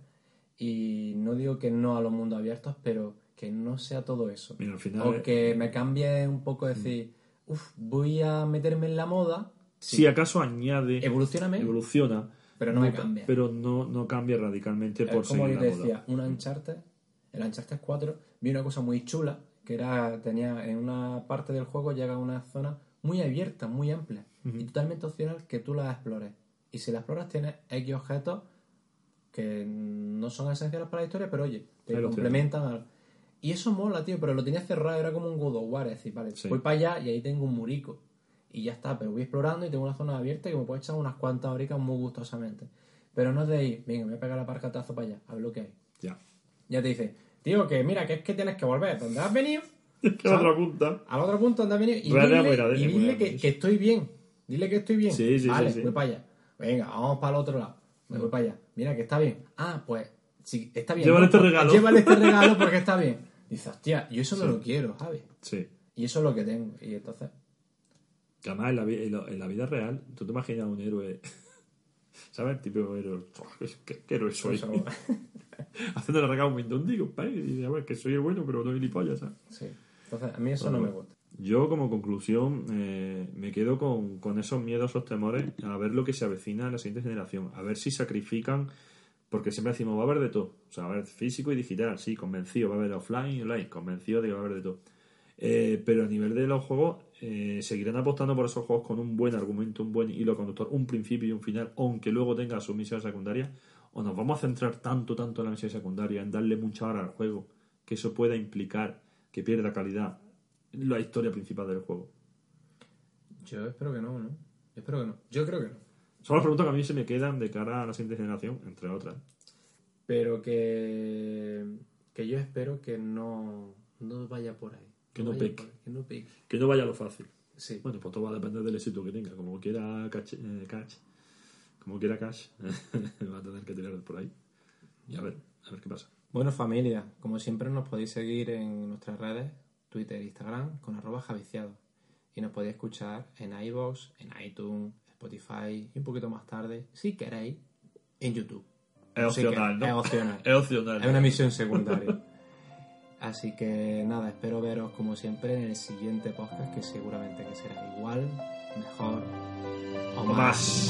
Speaker 2: Y no digo que no a los mundos abiertos, pero que no sea todo eso.
Speaker 1: Mira, al final.
Speaker 2: O que me cambie un poco decir, uff, voy a meterme en la moda,
Speaker 1: Si acaso añade.
Speaker 2: evolucioname,
Speaker 1: evoluciona.
Speaker 2: pero no me
Speaker 1: ca-
Speaker 2: cambia.
Speaker 1: Pero no, no cambia radicalmente por
Speaker 2: es como
Speaker 1: seguir la
Speaker 2: te
Speaker 1: moda.
Speaker 2: decía, un Uncharted, el Uncharted 4, vi una cosa muy chula, que era, tenía en una parte del juego llega a una zona muy abierta, muy amplia, y totalmente opcional que tú la explores. Y si la exploras tienes X objetos que no son esenciales para la historia, pero oye, te
Speaker 1: lo
Speaker 2: complementan al... Y eso mola, tío, pero lo tenía cerrado, era como un God of War, es decir, vale,
Speaker 1: Sí.
Speaker 2: voy para allá y ahí tengo un murico. Y ya está, pero voy explorando y tengo una zona abierta y me puedo echar unas cuantas horicas muy gustosamente. Pero no es de ir, venga, me voy a pegar la parcatazo para allá, a ver lo que hay.
Speaker 1: Ya.
Speaker 2: Ya te dice, tío, que mira, que es que tienes que volver. ¿Dónde has venido? (laughs)
Speaker 1: ¿Qué otra punta?
Speaker 2: Al otro punto donde has venido. Y
Speaker 1: Rara,
Speaker 2: dile, y dile que, que estoy bien. Dile que estoy bien.
Speaker 1: Sí, sí,
Speaker 2: vale,
Speaker 1: sí,
Speaker 2: voy para allá. Venga, vamos para el otro lado. Me voy para allá. Mira, que está bien. Ah, pues, sí, está bien.
Speaker 1: Llévale
Speaker 2: ¿no?
Speaker 1: este
Speaker 2: Pues
Speaker 1: regalo.
Speaker 2: Llévale este (laughs) regalo porque está bien. Dice, hostia, yo eso no lo quiero, ¿sabes?
Speaker 1: Sí.
Speaker 2: Y eso es lo que tengo. Y entonces,
Speaker 1: Que además en la, en la- en la vida real, tú te imaginas un héroe. (laughs) ¿Sabes? El típico héroe. "Fua, ¿Qué, qué héroe soy?
Speaker 2: eso-
Speaker 1: Haciéndole regalo a un mindóndigo, pa, y dice, a ver, que soy el bueno, pero no gilipollas, ¿sabes?
Speaker 2: sí. Entonces, a mí eso no me gusta.
Speaker 1: Yo, como conclusión, eh, me quedo con, con esos miedos, esos temores, a ver lo que se avecina en la siguiente generación, a ver si sacrifican, porque siempre decimos, va a haber de todo, o sea, va a haber físico y digital, sí, convencido, va a haber offline y online, convencido de que va a haber de todo. Eh, pero a nivel de los juegos, eh, seguirán apostando por esos juegos con un buen argumento, un buen hilo conductor, un principio y un final, aunque luego tenga su misión secundaria, o nos vamos a centrar tanto, tanto en la misión secundaria, en darle mucha hora al juego, que eso pueda implicar que pierda calidad la historia principal del juego.
Speaker 2: Yo espero que no, ¿no? Yo espero que no. Yo creo que no.
Speaker 1: Son las preguntas que a mí se me quedan de cara a la siguiente generación, entre otras.
Speaker 2: Pero que, que yo espero que no, no vaya por ahí.
Speaker 1: Que no
Speaker 2: vaya
Speaker 1: peque.
Speaker 2: por ahí, que no peque.
Speaker 1: Que no vaya a lo fácil.
Speaker 2: Sí.
Speaker 1: Bueno, pues todo va a depender del éxito que tenga. Como quiera Cash, eh, Cash como quiera Cash, (laughs) va a tener que tirar por ahí. Y a ver, a ver qué pasa.
Speaker 2: Bueno, familia, como siempre nos podéis seguir en nuestras redes, Twitter e Instagram, con arroba javiciado. Y nos podéis escuchar en iVoox, en iTunes, Spotify y un poquito más tarde, si queréis, en YouTube.
Speaker 1: Es opcional,
Speaker 2: que-
Speaker 1: ¿no?
Speaker 2: Es opcional. (laughs)
Speaker 1: Es opcional.
Speaker 2: Es una misión secundaria. Así que nada, espero veros como siempre en el siguiente podcast, que seguramente que será igual, mejor o,
Speaker 1: O
Speaker 2: más.
Speaker 1: más.